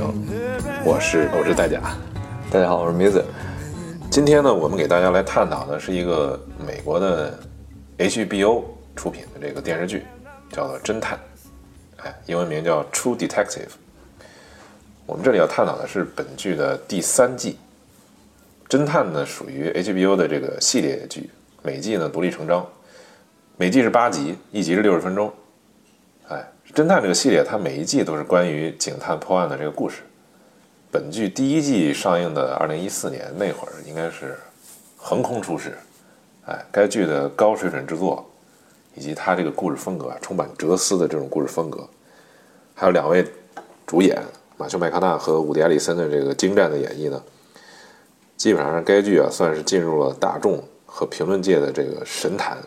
后排影评，我是我是戴甲。大家好，我是 Music。今天呢，我们给大家来探讨的是一个美国的 HBO 出品的这个电视剧，叫做《侦探》，哎，英文名叫《True Detective》。我们这里要探讨的是本剧的第三季。侦探呢，属于 HBO 的这个系列剧，每季呢独立成章，每季是八集，一集是六十分钟。侦探这个系列，它每一季都是关于警探破案的这个故事。本剧第一季上映的二零一四年那会儿，应该是横空出世。哎，该剧的高水准制作，以及它这个故事风格，充满哲思的这种故事风格，还有两位主演马修麦康纳和伍迪·艾利森的这个精湛的演绎呢，基本上让该剧啊算是进入了大众和评论界的这个神坛。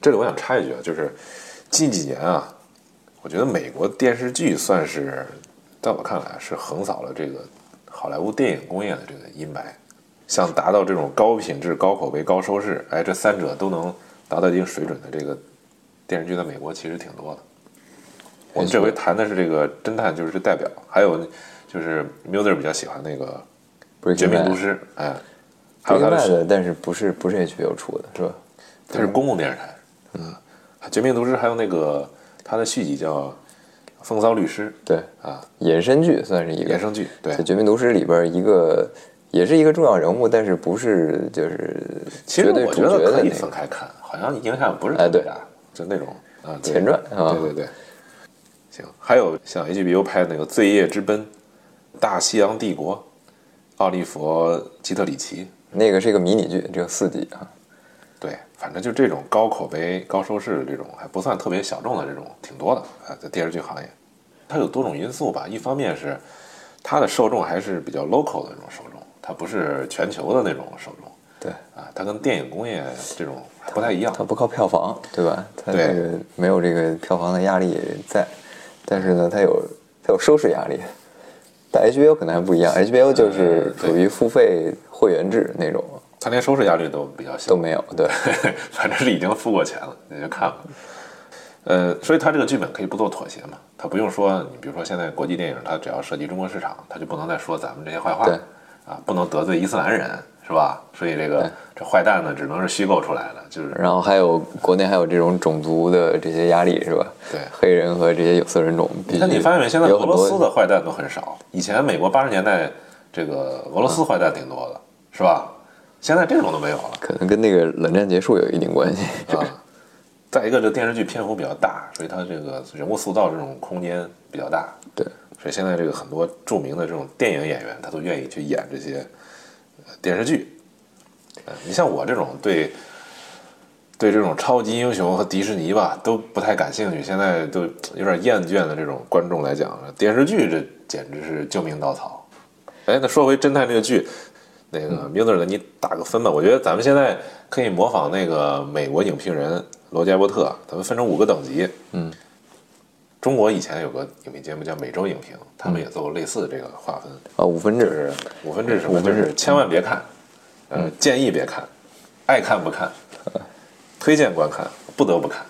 这里我想插一句啊，就是近几年啊，我觉得美国电视剧算是。在我看来，是横扫了这个好莱坞电影工业的这个阴霾。像达到这种高品质、高口碑、高收视，哎，这三者都能达到一定水准的这个电视剧，在美国其实挺多的。我们这回谈的是这个侦探，就是这代表，还有就是 m u l e r 比较喜欢那个《绝命毒师》，哎，还有他的，但是不是不是 HBO 出的，是吧？它是公共电视台。嗯，《绝命毒师》还有那个他的续集叫。风骚律师，对啊，衍生剧算是一个衍生剧，对，《绝命毒师》里边一个也是一个重要人物，但是不是就是其实我觉得可以分开看，好像影响不是特别大，就那种啊前传啊，对对对，行，还有像 HBO 拍的那个《罪业之奔》《大西洋帝国》，奥利弗·基特里奇，那个是一个迷你剧，只有四集啊。对，反正就这种高口碑、高收视的这种，还不算特别小众的这种，挺多的啊，在电视剧行业，它有多种因素吧。一方面是它的受众还是比较 local 的那种受众，它不是全球的那种受众。对啊，它跟电影工业这种不太一样，它不靠票房，对吧？它这个没有这个票房的压力在，但是呢，它有它有收视压力。但 HBO 可能还不一样，HBO 就是属于付费会员制那种。他连收视压力都比较小，都没有。对，反正是已经付过钱了，你就看吧。呃，所以他这个剧本可以不做妥协嘛？他不用说，你比如说现在国际电影，他只要涉及中国市场，他就不能再说咱们这些坏话，啊，不能得罪伊斯兰人，是吧？所以这个这坏蛋呢，只能是虚构出来的，就是。然后还有国内还有这种种族的这些压力，是吧？对，黑人和这些有色人种。那你发现没？现在俄罗斯的坏蛋都很少。以前美国八十年代这个俄罗斯坏蛋挺多的，是吧？现在这种都没有了，可能跟那个冷战结束有一定关系啊。再一个，这电视剧篇幅比较大，所以它这个人物塑造这种空间比较大。对，所以现在这个很多著名的这种电影演员，他都愿意去演这些电视剧。呃，你像我这种对对这种超级英雄和迪士尼吧都不太感兴趣，现在都有点厌倦的这种观众来讲，电视剧这简直是救命稻草。哎，那说回侦探这个剧。那个 Miller 的，你打个分吧。我觉得咱们现在可以模仿那个美国影评人罗杰伯特，咱们分成五个等级。嗯，中国以前有个影评节目叫《每周影评》，他们也做过类似的这个划分。啊，五分制，五分制什么？就是千万别看，呃，建议别看，爱看不看，推荐观看，不得不看。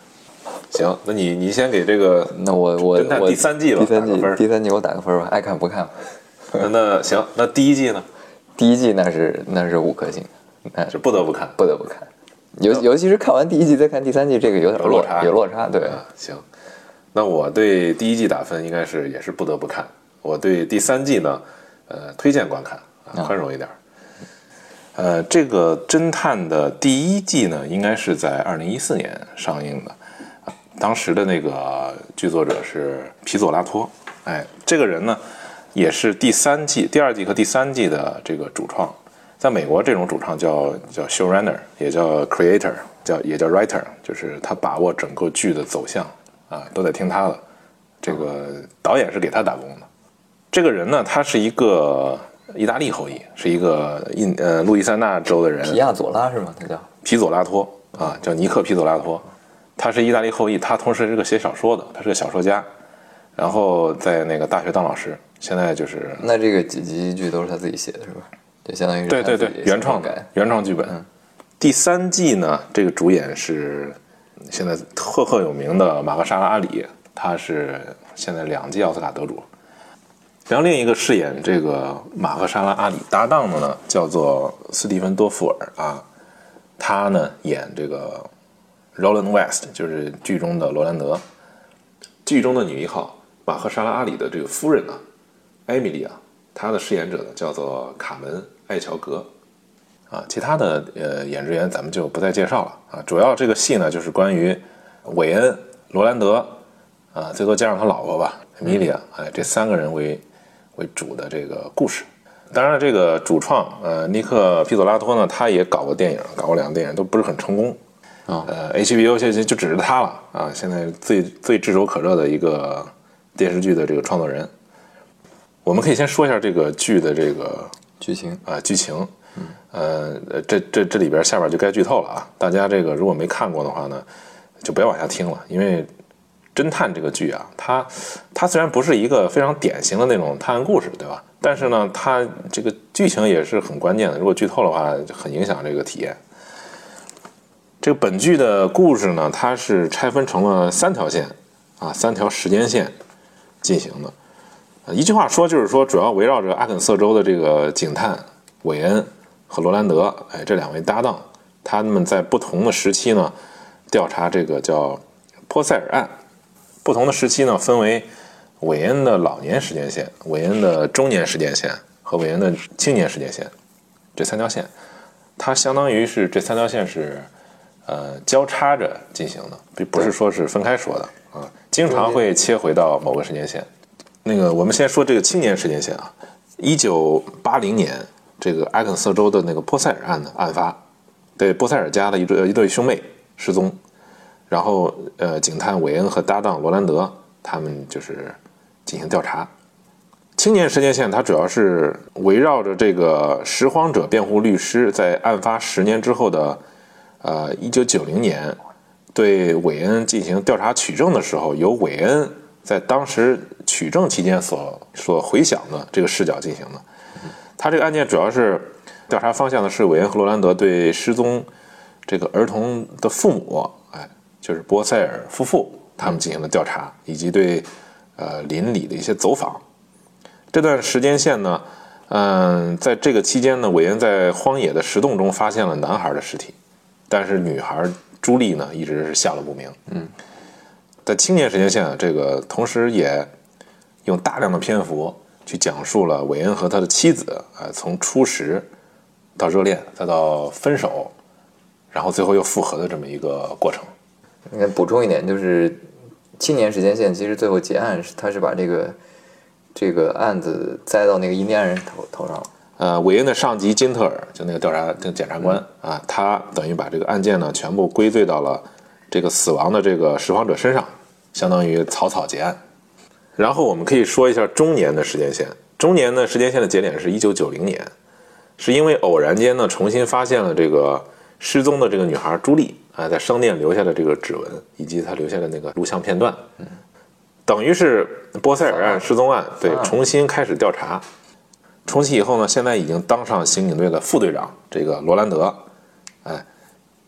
行，那你你先给这个，那我我侦探第三季吧，第三季第三季我打个分吧，爱看不看。那行，那第一季呢？第一季那是那是五颗星，那是不得不看，不得不看。尤尤其是看完第一季再看第三季，这个有点落差，有落差。对，行。那我对第一季打分应该是也是不得不看。我对第三季呢，呃，推荐观看啊，宽容一点。呃，这个侦探的第一季呢，应该是在二零一四年上映的。当时的那个剧作者是皮佐拉托，哎，这个人呢。也是第三季、第二季和第三季的这个主创，在美国这种主创叫叫 showrunner，也叫 creator，叫也叫 writer，就是他把握整个剧的走向啊，都得听他的。这个导演是给他打工的。这个人呢，他是一个意大利后裔，是一个印呃路易斯安那州的人。皮亚佐拉是吗？他叫皮佐拉托啊，叫尼克皮佐拉托。他是意大利后裔，他同时是个写小说的，他是个小说家，然后在那个大学当老师，现在就是那这个几集剧都是他自己写的，是吧？就相当于对对对原创的改。原创剧本。第三季呢，这个主演是现在赫赫有名的马赫沙拉阿里，他是现在两届奥斯卡得主。然后另一个饰演这个马赫沙拉阿里搭档的呢，叫做斯蒂芬多福尔啊，他呢演这个 Roland West，就是剧中的罗兰德。剧中的女一号马赫沙拉阿里的这个夫人呢，艾米丽啊，她的饰演者呢叫做卡门艾乔格。啊，其他的呃演职员咱们就不再介绍了啊。主要这个戏呢，就是关于韦恩、罗兰德啊，最多加上他老婆吧，米莉亚，哎，这三个人为为主的这个故事。当然，这个主创呃尼克皮佐拉托呢，他也搞过电影，搞过两个电影，都不是很成功。啊呃，HBO 现在就指着他了啊，现在最最炙手可热的一个电视剧的这个创作人。我们可以先说一下这个剧的这个剧情啊、剧情。呃，这这这里边下边就该剧透了啊！大家这个如果没看过的话呢，就不要往下听了，因为侦探这个剧啊，它它虽然不是一个非常典型的那种探案故事，对吧？但是呢，它这个剧情也是很关键的，如果剧透的话，很影响这个体验。这个本剧的故事呢，它是拆分成了三条线啊，三条时间线进行的。呃一句话说，就是说主要围绕着阿肯色州的这个警探韦恩和罗兰德，哎，这两位搭档，他们在不同的时期呢，调查这个叫波塞尔案。不同的时期呢，分为韦恩的老年时间线、韦恩的中年时间线和韦恩的青年时间线这三条线。它相当于是这三条线是呃交叉着进行的，并不是说是分开说的啊，经常会切回到某个时间线。那个，我们先说这个青年时间线啊，一九八零年，这个阿肯色州的那个波塞尔案的案发，对波塞尔家的一对一对兄妹失踪，然后呃，警探韦恩和搭档罗兰德他们就是进行调查。青年时间线它主要是围绕着这个拾荒者辩护律师在案发十年之后的呃一九九零年对韦恩进行调查取证的时候，由韦恩在当时取证期间所所回想的这个视角进行的。他这个案件主要是调查方向呢是韦恩和罗兰德对失踪这个儿童的父母，哎，就是波塞尔夫妇他们进行了调查，以及对呃邻里的一些走访。这段时间线呢，嗯，在这个期间呢，韦恩在荒野的石洞中发现了男孩的尸体，但是女孩朱莉呢一直是下落不明。嗯，在青年时间线啊，这个同时也用大量的篇幅去讲述了韦恩和他的妻子啊、呃从初识到热恋，再到分手，然后最后又复合的这么一个过程。应该补充一点，就是青年时间线其实最后结案是他是把这个这个案子栽到那个印第安人头头上了。呃，韦恩的上级金特尔，就那个调查这个检察官啊，他等于把这个案件呢全部归罪到了这个死亡的这个拾荒者身上，相当于草草结案。然后我们可以说一下中年的时间线，中年的时间线的节点是一九九零年，是因为偶然间呢重新发现了这个失踪的这个女孩朱莉啊，在商店留下的这个指纹以及她留下的那个录像片段，等于是波塞尔案失踪案对重新开始调查。重启以后呢，现在已经当上刑警队的副队长，这个罗兰德，哎，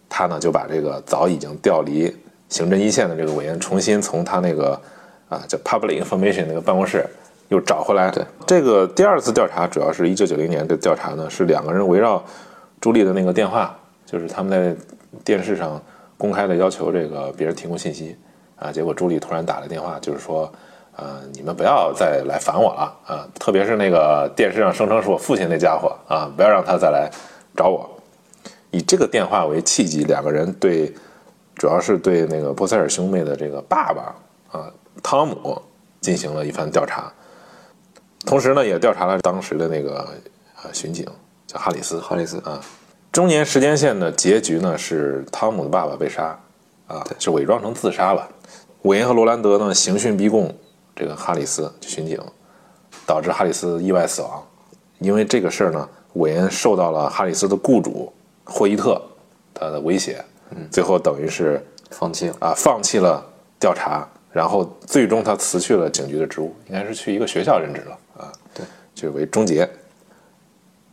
他呢就把这个早已经调离刑侦一线的这个委员，重新从他那个啊叫 Public Information 那个办公室又找回来。对，这个第二次调查主要是一九九零年的调查呢，是两个人围绕朱莉的那个电话，就是他们在电视上公开的要求这个别人提供信息啊，结果朱莉突然打来电话，就是说。呃，你们不要再来烦我了啊！特别是那个电视上声称是我父亲那家伙啊，不要让他再来找我。以这个电话为契机，两个人对，主要是对那个波塞尔兄妹的这个爸爸啊汤姆进行了一番调查，同时呢，也调查了当时的那个呃巡警叫哈里斯。哈里斯啊，中年时间线的结局呢是汤姆的爸爸被杀，啊，是伪装成自杀吧。韦恩和罗兰德呢刑讯逼供这个哈里斯巡警，导致哈里斯意外死亡。因为这个事儿呢，韦恩受到了哈里斯的雇主霍伊特他的威胁，最后等于是放弃了。啊，放弃了调查，然后最终他辞去了警局的职务，应该是去一个学校任职了啊。对，就为终结。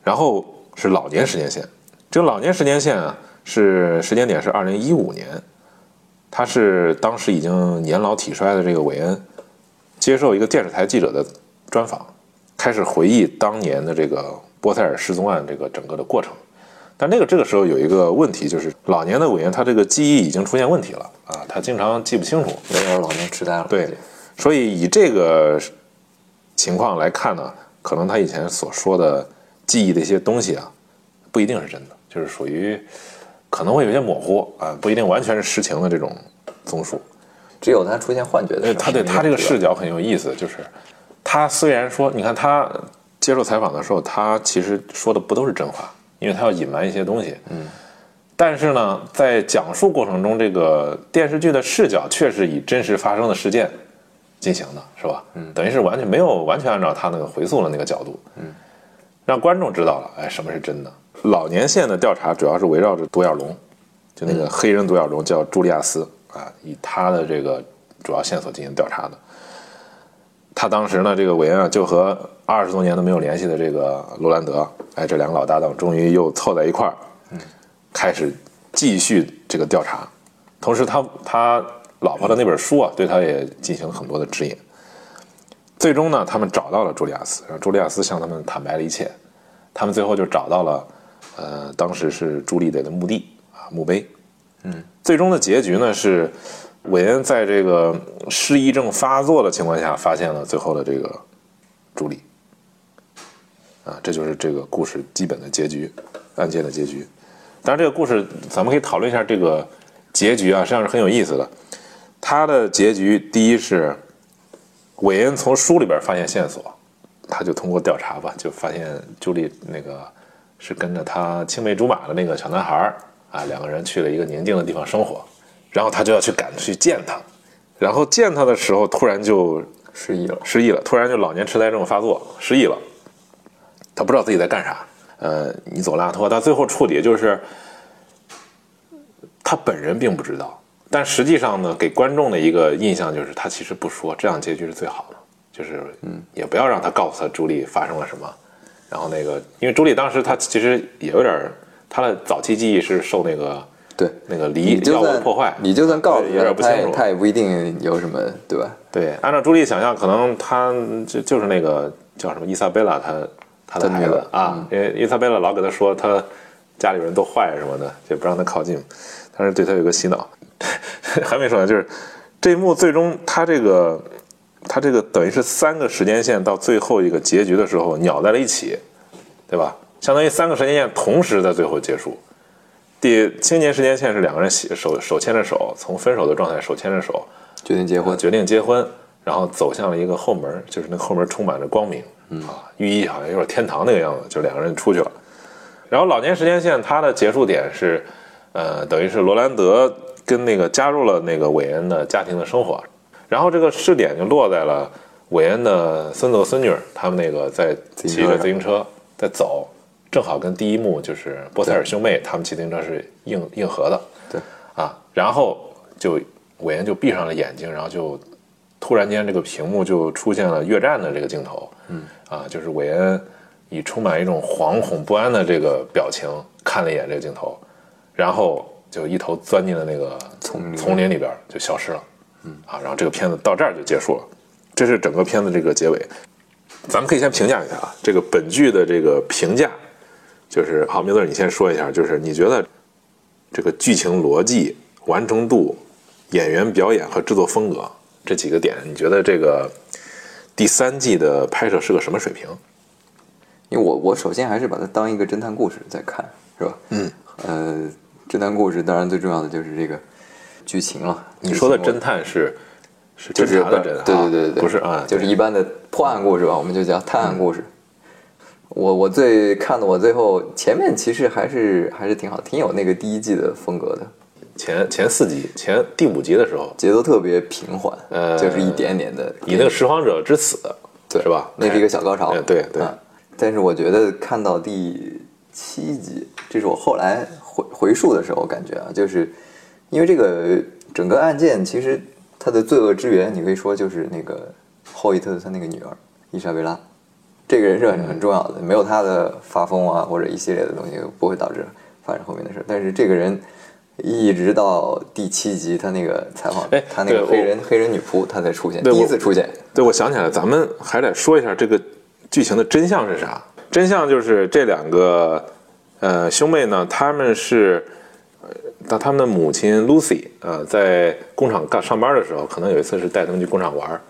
然后是老年时间线，这个老年时间线啊，是时间点是二零一五年，他是当时已经年老体衰的这个韦恩，接受一个电视台记者的专访，开始回忆当年的这个波塞尔失踪案这个整个的过程。但那个这个时候有一个问题，就是老年的委员他这个记忆已经出现问题了啊，他经常记不清楚。有点老年痴呆了。对，所以以这个情况来看呢，可能他以前所说的记忆的一些东西啊，不一定是真的，就是属于可能会有些模糊啊，不一定完全是实情的这种综述。只有他出现幻觉的时候，他对他这个视，角很有意思，就是他虽然说，你看他接受采访的时候，他其实说的不都是真话，因为他要隐瞒一些东西。嗯。但是呢，在讲述过程中，这个电视剧的视角却是以真实发生的事件进行的，是吧？嗯。等于是完全没有完全按照他那个回溯的那个角度，嗯，让观众知道了，哎，什么是真的。老年线的调查主要是围绕着独眼龙，就那个黑人独眼龙叫朱利亚斯啊，以他的这个主要线索进行调查的。他当时呢，这个韦恩啊，就和二十多年都没有联系的这个罗兰德，哎，这两个老搭档终于又凑在一块儿，嗯，开始继续这个调查。同时他，他老婆的那本书啊，对他也进行了很多的指引。最终呢，他们找到了朱利亚斯，让朱利亚斯向他们坦白了一切。他们最后就找到了，呃，当时是朱莉的墓地啊，墓碑。嗯，最终的结局呢是。韦恩在这个失忆症发作的情况下，发现了最后的这个朱莉，啊，这就是这个故事基本的结局，案件的结局。当然，这个故事咱们可以讨论一下这个结局啊，实际上是很有意思的。它的结局，第一是韦恩从书里边发现线索，他就通过调查吧，就发现朱莉那个是跟着他青梅竹马的那个小男孩啊，两个人去了一个宁静的地方生活。然后他就要去赶去见他，然后见他的时候突然就失忆了，失忆了，突然就老年痴呆症发作，失忆了。他不知道自己在干啥。呃，你走拉托，到最后处理就是他本人并不知道，但实际上呢，给观众的一个印象就是他其实不说，这样结局是最好的，就是嗯，也不要让他告诉他朱莉发生了什么。然后那个，因为朱莉当时她其实也有点，她的早期记忆是受那个。对，那个离药物破坏，你就算告诉他，他也他也不一定有什么，对吧？对，按照朱莉想象，可能他就就是那个叫什么伊莎贝拉，他他的孩子啊，因为伊莎贝拉老给他说他家里人都坏什么的，就不让他靠近，但是对他有个洗脑。还没说呢，就是这一幕最终他这个他这个等于是三个时间线到最后一个结局的时候鸟在了一起，对吧？相当于三个时间线同时在最后结束。第青年时间线是两个人手手牵着手，从分手的状态手牵着手，决定结婚，决定结婚，然后走向了一个后门，就是那后门充满着光明，啊，寓意好像有点天堂那个样子，就两个人出去了。然后老年时间线它的结束点是，呃，等于是罗兰德跟那个加入了那个韦恩的家庭的生活，然后这个试点就落在了韦恩的孙子和孙女他们那个在骑着自行车在走。正好跟第一幕就是波塞尔兄妹他们骑自行车是硬硬核的，对。啊，然后就韦恩就闭上了眼睛，然后就突然间这个屏幕就出现了越战的这个镜头，嗯。啊，就是韦恩以充满一种惶恐不安的这个表情看了一眼这个镜头，然后就一头钻进了那个丛丛林里边就消失了，嗯。啊，然后这个片子到这儿就结束了，这是整个片子这个结尾，咱们可以先评价一下啊，这个本剧的这个评价。就是好，明子，你先说一下，就是你觉得这个剧情逻辑、完成度、演员表演和制作风格这几个点，你觉得这个第三季的拍摄是个什么水平？因为我我首先还是把它当一个侦探故事在看，是吧？嗯，呃，侦探故事当然最重要的就是这个剧情了。你说的侦探是是就是侦查的侦，对对对对，不是啊，就是一般的破案故事吧，我们就叫探案故事。我我最看的我最后前面其实还是还是挺好，挺有那个第一季的风格的。前前四集前第五集的时候，节奏特别平缓，呃，就是一点点的。以那个拾荒者之死，对，是吧？那是一个小高潮，对对。但是我觉得看到第七集，这是我后来回回溯的时候感觉啊，就是因为这个整个案件其实它的罪恶之源，你可以说就是那个霍伊特他那个女儿伊莎贝拉，这个人是很很重要的，没有他的发疯啊或者一系列的东西，不会导致发生后面的事。但是这个人一直到第七集，他那个采访哎，他那个黑人黑人女仆，他才出现，第一次出现。对，我想起来了，咱们还得说一下这个剧情的真相是啥？真相就是这两个呃兄妹呢，他们是呃，当他们的母亲 Lucy 呃在工厂干上班的时候，可能有一次是带他们去工厂玩儿，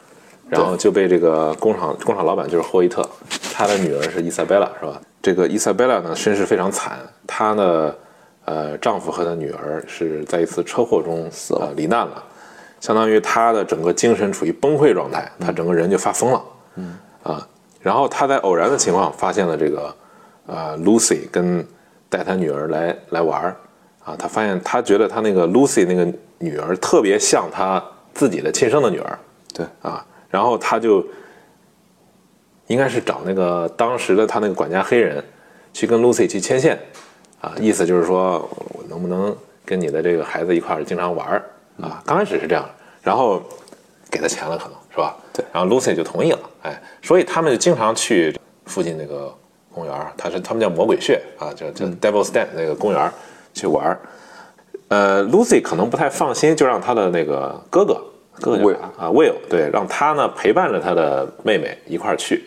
然后就被这个工厂工厂老板就是霍伊特，他的女儿是伊莎贝拉是吧？这个伊莎贝拉呢身世非常惨，她呢呃丈夫和她女儿是在一次车祸中死了、罹难了。相当于她的整个精神处于崩溃状态，她整个人就发疯了，嗯。啊，然后她在偶然的情况发现了这个，呃，Lucy 跟带她女儿来来玩儿，啊，她发现她觉得她那个 Lucy 那个女儿特别像她自己的亲生的女儿，对。啊，然后他就应该是找那个当时的他那个管家黑人去跟 Lucy 去牵线，啊，意思就是说我能不能跟你的这个孩子一块儿经常玩儿啊？刚开始是这样，然后给他钱了，可能是吧？对然后 Lucy 就同意了，哎，所以他们就经常去附近那个公园儿，他是他们叫魔鬼穴啊，叫叫 Devil's Den 那个公园儿去玩儿。呃，Lucy 可能不太放心，就让他的那个哥哥，Will 啥啊，Will，对，让他呢陪伴着他的妹妹一块儿去。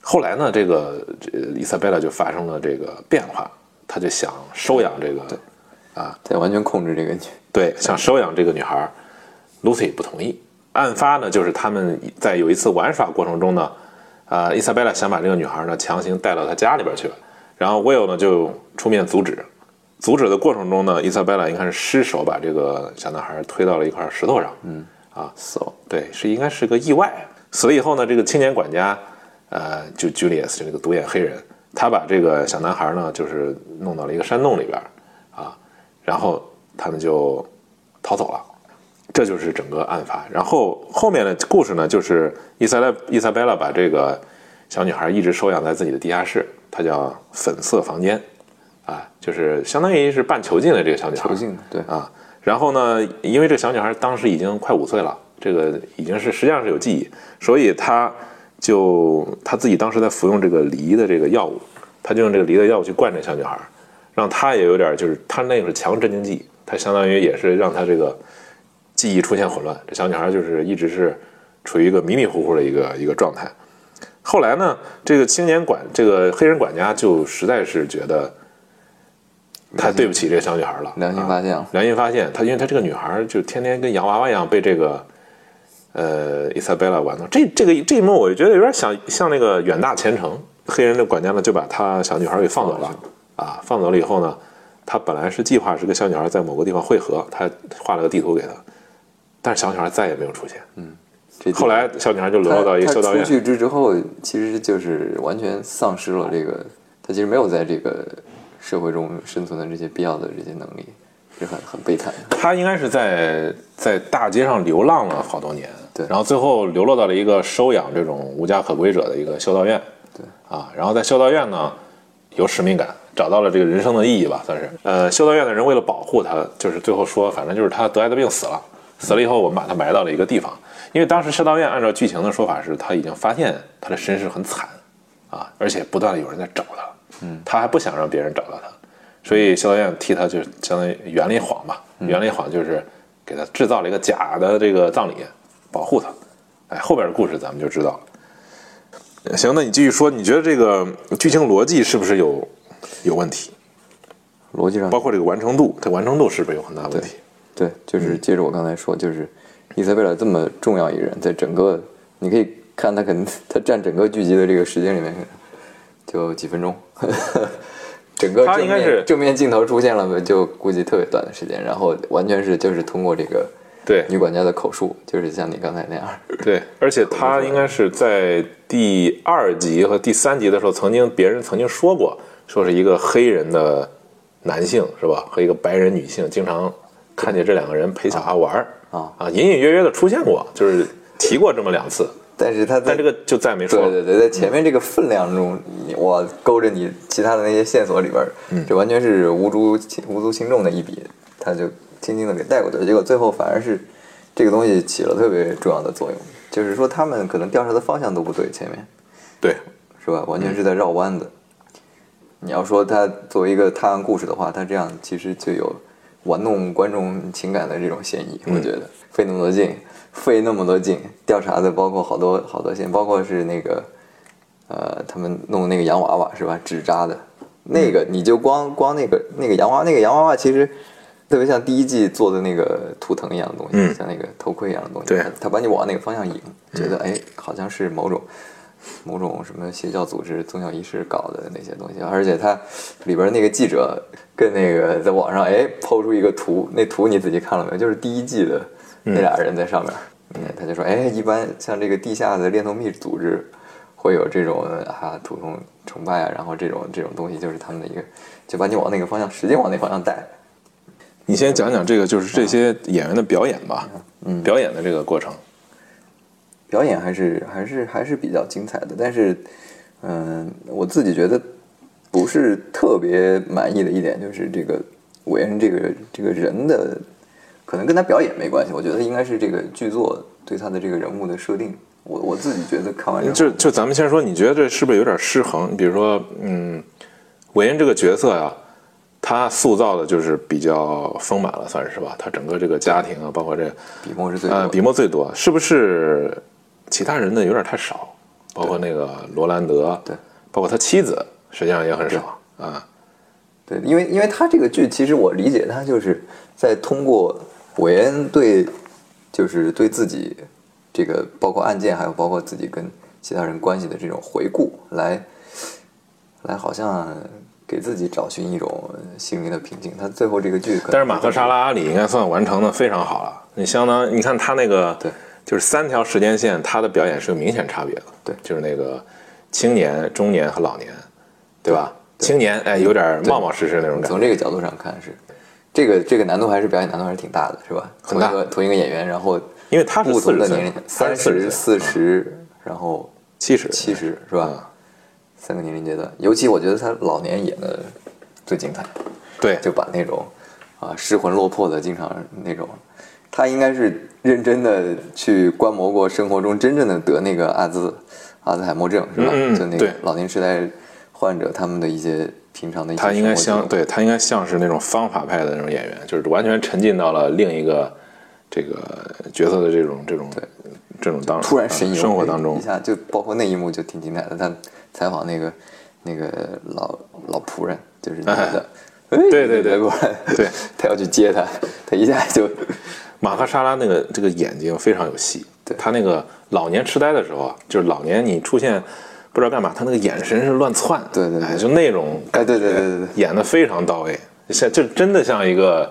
后来呢，这个这伊莎贝拉就发生了这个变化，他就想收养这个啊，在完全控制这个女，对，想收养这个女孩儿，Lucy 不同意。案发呢，就是他们在有一次玩耍过程中呢，啊、伊莎贝拉想把这个女孩呢强行带到她家里边去，然后 Will 呢就出面阻止。阻止的过程中呢，伊莎贝拉应该是失手把这个小男孩推到了一块石头上，嗯，啊，死了。对，是应该是个意外。死了以后呢，这个青年管家，呃，就 Julius 就那个独眼黑人，他把这个小男孩呢，就是弄到了一个山洞里边儿啊，然后他们就逃走了。这就是整个案发。然后后面的故事呢，就是伊莎拉伊莎贝拉把这个小女孩一直收养在自己的地下室，她叫粉色房间，啊，就是相当于是半囚禁的这个小女孩。囚禁对啊。然后呢，因为这小女孩当时已经快五岁了，这个已经是实际上是有记忆，所以她就她自己当时在服用这个梨的这个药物，她就用这个梨的药物去灌这小女孩，让她也有点就是她那个是强镇静剂，她相当于也是让她这个记忆出现混乱，这小女孩就是一直是处于一个迷迷糊糊的一个一个状态。后来呢，这个青年管这个黑人管家就实在是觉得太对不起这个小女孩了，良心发现了。啊良心发现，她因为她这个女孩就天天跟洋娃娃一样被这个呃伊莎贝拉玩弄，这这个这一幕我就觉得有点像像那个远大前程，黑人的管家呢就把她小女孩给放走了。啊，放走了以后呢，他本来是计划是跟小女孩在某个地方汇合，他画了个地图给她，但是小女孩再也没有出现。嗯。后来小女孩就沦落到一个他修道院出，去之之后，其实就是完全丧失了这个，她其实没有在这个社会中生存的这些必要的这些能力，是很很悲惨的。他应该是在在大街上流浪了好多年，对。然后最后流落到了一个收养这种无家可归者的一个修道院，对，啊，然后在修道院呢有使命感，找到了这个人生的意义吧，算是。呃，修道院的人为了保护他，就是最后说，反正就是他得艾滋病死了，死了以后我们把他埋到了一个地方，因为当时修道院按照剧情的说法是他已经发现他的身世很惨，啊，而且不断的有人在找他，嗯，他还不想让别人找到他，所以修道院替他就相当于圆了一谎嘛，圆了一谎就是给他制造了一个假的这个葬礼，保护他。哎，后边的故事咱们就知道了。行，那你继续说，你觉得这个剧情逻辑是不是有有问题？逻辑上包括这个完成度，它完成度是不是有很大问题？对，就是接着我刚才说，就是伊塞贝尔这么重要一人，在整个你可以看他可能 他占整个剧集的这个时间里面就几分钟，整个正他应该是面正面镜头出现了，就估计特别短的时间，然后完全是就是通过这个对。女管家的口述，就是像你刚才那样，对，而且他应该是在第二集和第三集的时候，曾经别人曾经说过，说是一个黑人的男性是吧，和一个白人女性经常看见这两个人陪小孩玩儿啊。啊，隐隐约约的出现过，就是提过这么两次，但是他在但这个就再没说了。对对对，在前面这个分量中，你我勾着你其他的那些线索里边儿，这完全是无足轻无足轻重的一笔，他就轻轻的给带过去了，结果最后反而是这个东西起了特别重要的作用，就是说他们可能调查的方向都不对，前面对，是吧？完全是在绕弯子。你要说他作为一个探案故事的话，他这样其实就有玩弄观众情感的这种嫌疑。我觉得费那么多劲，费那么多劲调查的，包括好多好多线，包括是那个呃，他们弄那个洋娃娃是吧？纸扎的那个，你就光光那个那个洋娃那个洋娃娃，其实特别像第一季做的那个图腾一样的东西，嗯像那个头盔一样的东西。对它它把你往那个方向引，觉得哎，好像是某种。某种什么邪教组织、宗教仪式搞的那些东西，而且他里边那个记者跟那个在网上哎抛出一个图，那图你仔细看了没有？就是第一季的那俩人在上面，嗯，他就说哎，一般像这个地下的恋童癖组织会有这种啊图腾崇拜啊，然后这种这种东西就是他们的一个，就把你往那个方向使劲往那方向带。你先讲讲这个，就是这些演员的表演吧，嗯表演的这个过程。表演还是还是还是比较精彩的，但是，嗯、我自己觉得不是特别满意的一点就是这个韦恩这个这个人的，可能跟他表演没关系，我觉得应该是这个剧作对他的这个人物的设定。我我自己觉得看完就就咱们先说，你觉得这是不是有点失衡？比如说，嗯，韦恩这个角色呀、他塑造的就是比较丰满了，算是是吧？他整个这个家庭啊，包括这笔墨是最呃笔墨最多，是不是其他人的有点太少？包括那个罗兰德，对，包括他妻子，实际上也很少啊。对，因为因为他这个剧，其实我理解他就是在通过韦恩对，就是对自己这个包括案件，还有包括自己跟其他人关系的这种回顾，来来好像给自己找寻一种心灵的平静。他最后这个剧，但是马赫沙拉阿里应该算完成的非常好了。你相当，你看他那个，对，就是三条时间线，他的表演是有明显差别的。对就是那个青年、中年和老年，对吧？青年，哎，有点冒冒失失那种感觉。从这个角度上看是，这个这个难度还是表演难度还是挺大的，是吧？同一个同一个演员，然后因为他是不同的年龄，三是40岁十、四十，然后七十，七十是吧？嗯三个年龄阶段，尤其我觉得他老年演的最精彩，对，就把那种啊失魂落魄的，经常那种，他应该是认真的去观摩过生活中真正的得那个阿兹阿兹海默症是吧？嗯嗯就那个对老年痴呆患者他们的一些平常的一些他应该像，对他应该像是那种方法派的那种演员，就是完全沉浸到了另一个这个角色的这种这种这种当突然神游呃生活当中一，下就包括那一幕就挺精彩的。他采访那个那个老老仆人，就是那个，哎对对对过来，对，他要去接他，他一下就马克沙拉那个这个眼睛非常有戏，对他那个老年痴呆的时候啊，就是老年你出现不知道干嘛，他那个眼神是乱窜，对对对。哎，就那种哎对对对对对。演的非常到位，像就真的像一个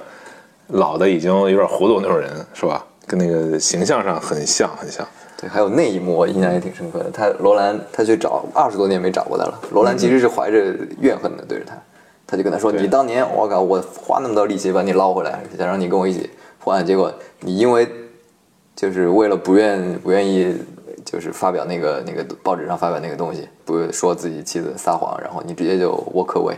老的已经有点糊涂那种人，是吧？跟那个形象上很像很像，对，还有那一幕我印象也挺深刻的。他罗兰他去找二十多年没找过他了，罗兰其实是怀着怨恨的对着他，他就跟他说：“你当年我靠，我花那么多力气把你捞回来，想让你跟我一起破案，结果你因为就是为了不愿不愿意，就是发表那个那个报纸上发表那个东西，不说自己妻子撒谎，然后你直接就 walk away。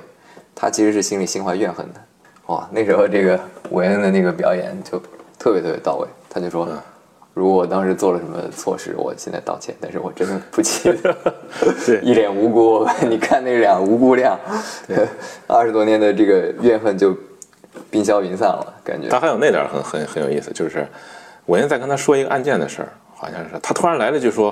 他其实是心里心怀怨恨的。哇，那时候这个韦恩的那个表演就特别特别到位，他就说。如果我当时做了什么错事，我现在道歉，但是我真的不记 得，对 一脸无辜。你看那俩无辜量，二十多年的这个怨恨就冰消云散了，感觉。他还有那点儿很很很有意思，就是韦恩在跟他说一个案件的事儿，好像是他突然来了句说：“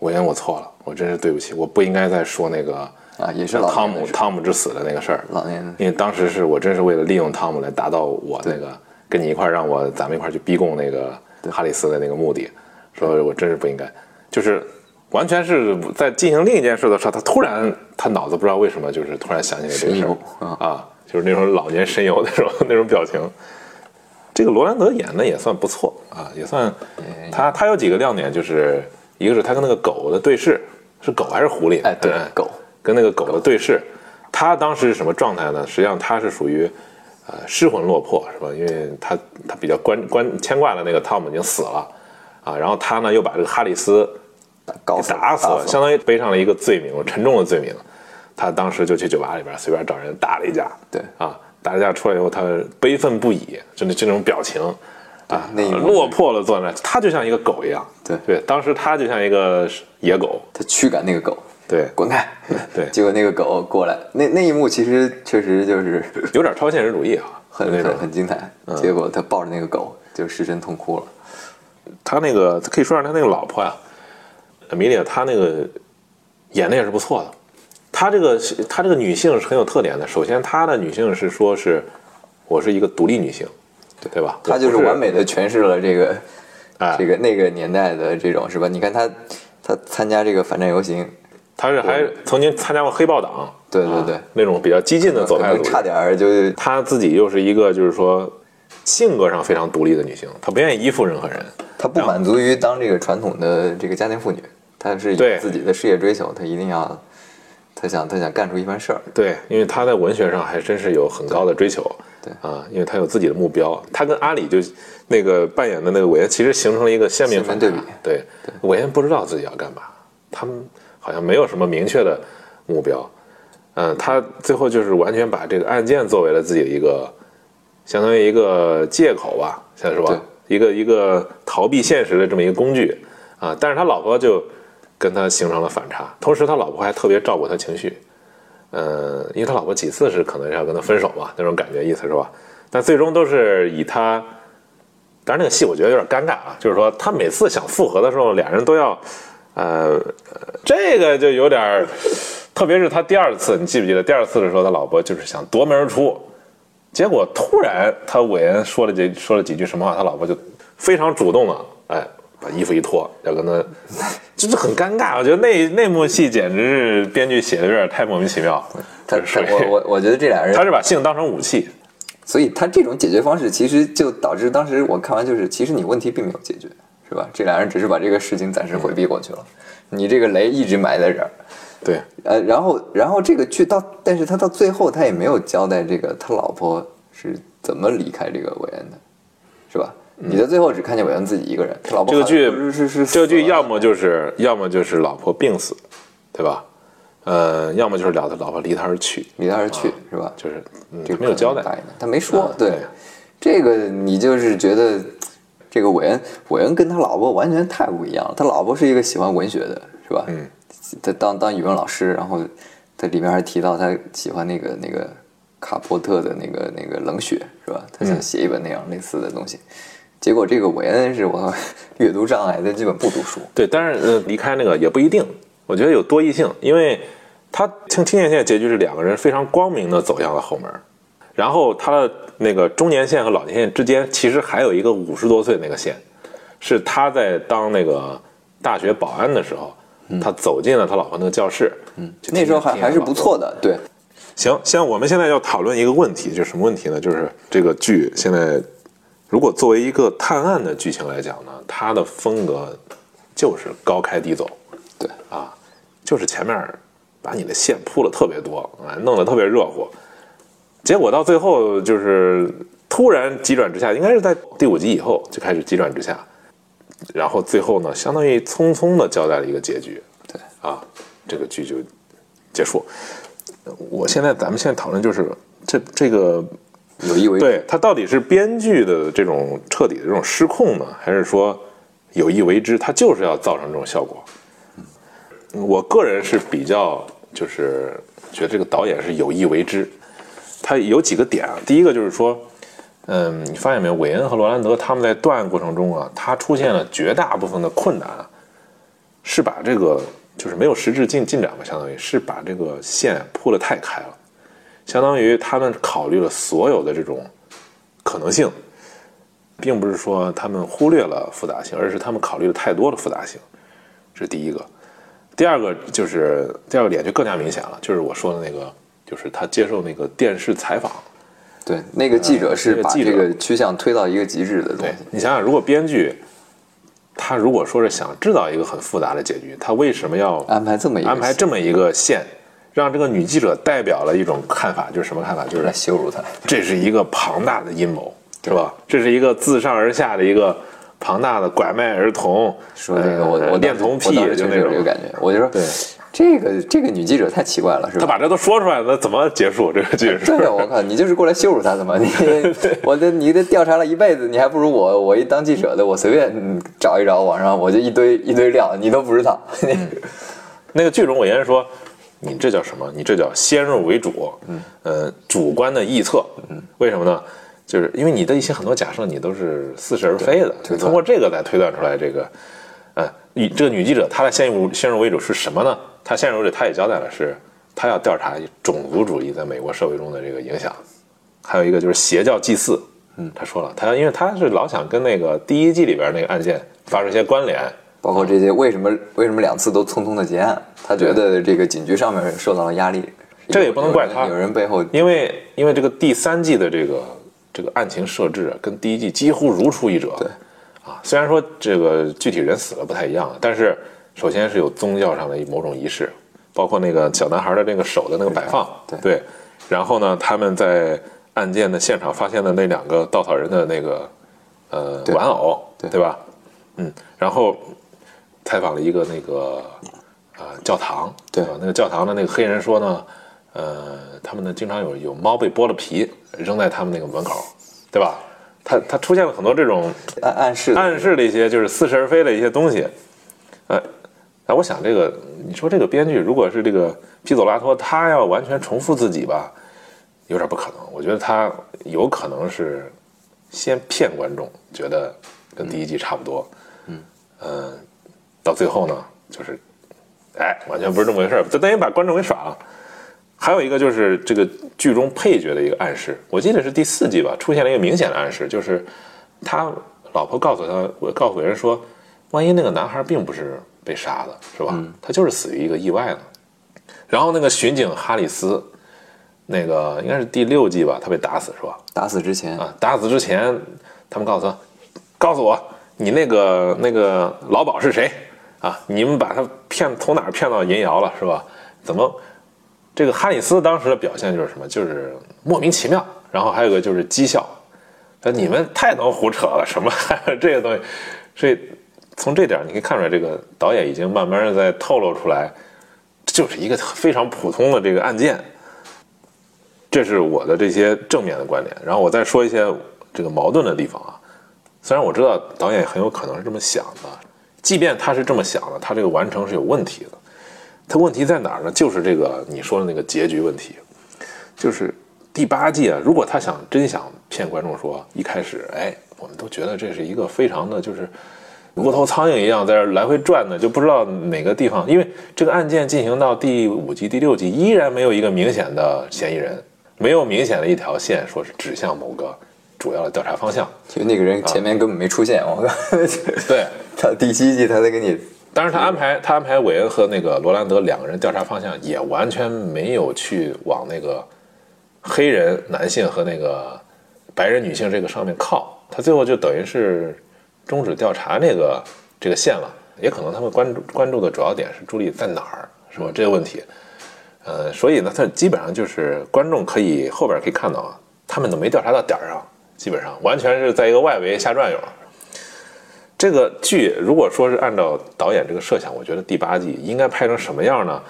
韦恩，我错了，我真是对不起，我不应该再说那个啊，也是汤姆汤姆之死的那个事儿。老年的因为当时是我真是为了利用汤姆来达到我那个跟你一块儿让我咱们一块儿去逼供那个哈里斯的那个目的，说我真是不应该，就是完全是在进行另一件事的时候，他突然他脑子不知道为什么就是突然想起来这个事儿。啊。啊，就是那种老年神游那种那种表情。这个罗兰德演的也算不错啊，也算他他有几个亮点，就是一个是他跟那个狗的对视，是狗还是狐狸？哎对嗯狗跟那个狗的对视，他当时是什么状态呢？实际上他是属于呃失魂落魄，是吧？因为他他比较关关牵挂的那个汤姆已经死了啊，然后他呢又把这个哈里斯搞给打死了，相当于背上了一个罪名，沉重的罪名。他当时就去酒吧里边随便找人打了一架，对啊，打架出来以后，他悲愤不已，就那这种表情啊，那一幕落魄了坐那，他就像一个狗一样。对对，当时他就像一个野狗。他驱赶那个狗，对，滚开！对 结果那个狗过来，那那一幕其实确实就是有点超现实主义啊，很很那种。很精彩。结果他抱着那个狗就失声痛哭了。他那个可以说让他那个老婆呀，米莉亚，她那个演的也是不错的。她这个她这个女性是很有特点的。首先，她的女性是说是我是一个独立女性，对吧？她就是完美的诠释了这个哎这个那个年代的这种是吧？你看她她参加这个反战游行，她是还曾经参加过黑豹党，对对对啊那种比较激进的左可派组织。差点儿就她自己又是一个就是说性格上非常独立的女性，她不愿意依附任何人。她不满足于当这个传统的这个家庭妇女，她是对有自己的事业追求，她一定要他想他想干出一番事儿。对，因为他在文学上还真是有很高的追求。对啊，因为他有自己的目标。他跟阿里就那个扮演的那个韦恩，其实形成了一个鲜明反对比对，韦恩不知道自己要干嘛，他们好像没有什么明确的目标。嗯，他最后就是完全把这个案件作为了自己的一个，相当于一个借口吧，像是吧？一个一个逃避现实的这么一个工具啊。但是他老婆就跟他形成了反差，同时他老婆还特别照顾他情绪。呃，因为他老婆几次是可能要跟他分手嘛，那种感觉意思是吧？但最终都是以他，当然那个戏我觉得有点尴尬啊，就是说他每次想复合的时候，俩人都要，呃，这个就有点，特别是他第二次，你记不记得第二次的时候，他老婆就是想夺门而出，结果突然他韦恩说了几说了几句什么话，他老婆就非常主动的，哎，把衣服一脱，要跟他，就是很尴尬。我觉得那那幕戏简直是编剧写的有点太莫名其妙。他是我我我觉得这俩人他是把性当成武器，所以他这种解决方式，其实就导致当时我看完就是，其实你问题并没有解决，是吧？这俩人只是把这个事情暂时回避过去了，你这个雷一直埋在这儿。对，呃，然后然后这个剧到，但是他到最后他也没有交代这个他老婆是怎么离开这个韦恩的？你在最后只看见韦恩自己一个人，他老婆这个剧是是是这个剧要么就是要么就是老婆病死，对吧？呃，要么就是了他老婆离他而去，离他而去，是吧？就是嗯这个没有交代他没说。对啊对，这个你就是觉得这个韦恩，韦恩跟他老婆完全太不一样了。他老婆是一个喜欢文学的，是吧？嗯，他当当语文老师，然后他里面还提到他喜欢那个那个卡波特的那个那个冷血，是吧？他嗯想写一本那样类似的东西。结果这个韦恩是我 阅读障碍，他基本不读书。对，但是呃，离开那个也不一定，我觉得有多异性，因为他青青年线结局是两个人非常光明的走向了后门，然后他的那个中年线和老年线之间其实还有一个五十多岁那个线，是他在当那个大学保安的时候，他走进了他老婆那个教室，嗯，那时候还还是不错的，对，行，像我们现在要讨论一个问题，就是什么问题呢？就是这个剧现在如果作为一个探案的剧情来讲呢，它的风格就是高开低走，对。啊，就是前面把你的线铺了特别多，啊，弄得特别热乎，结果到最后就是突然急转直下，应该是在第五集以后就开始急转直下，然后最后呢，相当于匆匆的交代了一个结局，对。啊，这个剧就结束。我现在咱们现在讨论就是这这个有意为之。对他到底是编剧的这种彻底的这种失控呢，还是说有意为之？他就是要造成这种效果。我个人是比较就是觉得这个导演是有意为之。他有几个点啊，第一个就是说，嗯，你发现没有，韦恩和罗兰德他们在断案过程中啊，他出现了绝大部分的困难啊，是把这个就是没有实质进进展吧，相当于是把这个线铺得太开了。相当于他们考虑了所有的这种可能性，并不是说他们忽略了复杂性，而是他们考虑了太多的复杂性，这是第一个。第二个就是第二个点就更加明显了，就是我说的那个，就是他接受那个电视采访，对，那个记者是把这个趋向推到一个极致的东对西。你想想，如果编剧他如果说是想制造一个很复杂的结局，他为什么要安排这么一个安排这么一个线，让这个女记者代表了一种看法，就是什么看法？就是来羞辱他，这是一个庞大的阴谋，是吧？这是一个自上而下的一个庞大的拐卖儿童，说这个我呃我恋童癖，就那种感觉，我就说对这个这个女记者太奇怪了，是吧？她把这都说出来了，那怎么结束这个剧是？对呀，我靠，你就是过来羞辱她的嘛？你 我的你这调查了一辈子，你还不如我，我一当记者的，我随便嗯找一找网上，我就一堆一堆料，你都不知道。那个剧中，我言说，你这叫什么？你这叫先入为主，嗯，呃，主观的臆测，嗯，为什么呢？就是因为你的一些很多假设，你都是似是而非的，对通过这个来推断出来这个，呃，女这个女记者她的先入先入为主是什么呢？她先入为主，她也交代了是，她要调查种族主义在美国社会中的这个影响，还有一个就是邪教祭祀，嗯，她说了，她因为她是老想跟那个第一季里边那个案件发生一些关联，包括这些为什么为什么两次都匆匆的结案？他觉得这个警局上面受到了压力，这也不能怪他。有人背后因为因为这个第三季的这个这个案情设置啊，跟第一季几乎如出一辙。对，啊，虽然说这个具体人死了不太一样，但是首先是有宗教上的某种仪式，包括那个小男孩的那个手的那个摆放，对。然后呢，他们在案件的现场发现的那两个稻草人的那个呃玩偶，对吧？嗯，然后采访了一个那个呃教堂，对吧？那个教堂的那个黑人说呢，呃，他们呢经常有有猫被剥了皮扔在他们那个门口，对吧？他他出现了很多这种暗暗示暗示的一些就是似是而非的一些东西，呃，那，我想这个，你说这个编剧如果是这个皮佐拉托，他要完全重复自己吧，有点不可能。我觉得他有可能是先骗观众，觉得跟第一季差不多，嗯，呃，到最后呢，就是，哎，完全不是这么回事儿，就等于把观众给耍了。还有一个就是这个剧中配角的一个暗示，我记得是第四季吧，出现了一个明显的暗示，就是他老婆告诉他，我告诉别人说，万一那个男孩并不是被杀的，是吧？他就是死于一个意外呢。然后那个巡警哈里斯，那个应该是第六季吧，他被打死是吧？打死之前，啊，打死之前，他们告诉他，告诉我你那个那个老鸨是谁啊？你们把他骗从哪儿骗到银窑了是吧？怎么？这个哈里斯当时的表现就是什么？就是莫名其妙。然后还有个就是讥笑，说你们太能胡扯了，什么 这些东西。所以从这点你可以看出来，这个导演已经慢慢的在透露出来，就是一个非常普通的这个案件。这是我的这些正面的观点，然后我再说一些这个矛盾的地方啊。虽然我知道导演很有可能是这么想的，即便他是这么想的，他这个完成是有问题的。他问题在哪儿呢？就是这个你说的那个结局问题，就是第八季啊，如果他想真想骗观众说一开始，哎，我们都觉得这是一个非常的就是无头苍蝇一样在这来回转的，就不知道哪个地方，因为这个案件进行到第五季、第六季，依然没有一个明显的嫌疑人，没有明显的一条线说是指向某个主要的调查方向。就那个人前面根本没出现，我靠，对，他第七季他在给你当然，他安排他安排韦恩和那个罗兰德两个人调查方向也完全没有去往那个黑人男性和那个白人女性这个上面靠，他最后就等于是终止调查那个这个线了。也可能他们关注关注的主要点是朱莉在哪儿，是吧？这个问题，呃，所以呢，他基本上就是观众可以后边可以看到啊，他们都没调查到点儿上，基本上完全是在一个外围瞎转悠。这个剧如果说是按照导演这个设想，我觉得第八季应该拍成什么样呢？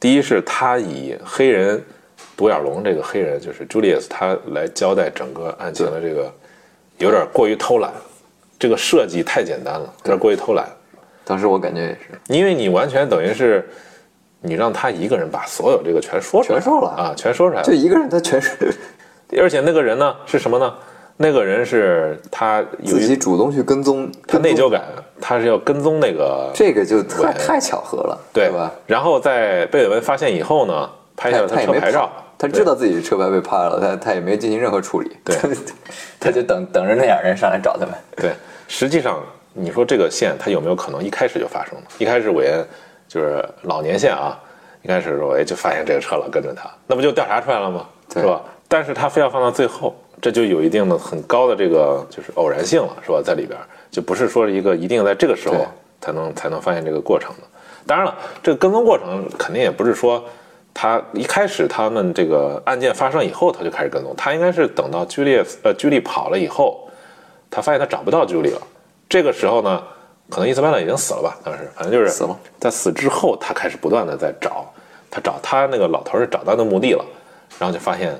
第一是他以黑人独眼龙这个黑人就是 Julius 他来交代整个案情的这个，有点过于偷懒，这个设计太简单了，有点过于偷懒。当时我感觉也是，因为你完全等于是你让他一个人把所有这个全说出来，全说了啊，全说出来了就。一个人他全是 而且那个人呢是什么呢？那个人是他自己主动去跟踪，他内疚感，他是要跟踪那个这个就太太巧合了，对吧？？然后在贝尔文发现以后呢，拍下了他车牌照，他知道自己车牌被拍了，他他也没进行任何处理，对 他就等等着那俩人上来找他们。对，实际上你说这个线他有没有可能一开始就发生了？一开始韦恩就是老年线啊，一开始说哎就发现这个车了，跟着他，那不就调查出来了吗？对是吧？但是他非要放到最后，这就有一定的很高的这个就是偶然性了，是吧？在里边就不是说一个一定在这个时候才能才能发现这个过程的。当然了，这个跟踪过程肯定也不是说他一开始他们这个案件发生以后他就开始跟踪，他应该是等到居利呃居利跑了以后，他发现他找不到居利了，这个时候呢，可能伊斯班纳已经死了吧，当时反正就是死了。在死之后，他开始不断的在找，他找他那个老头儿是找到的墓地了，然后就发现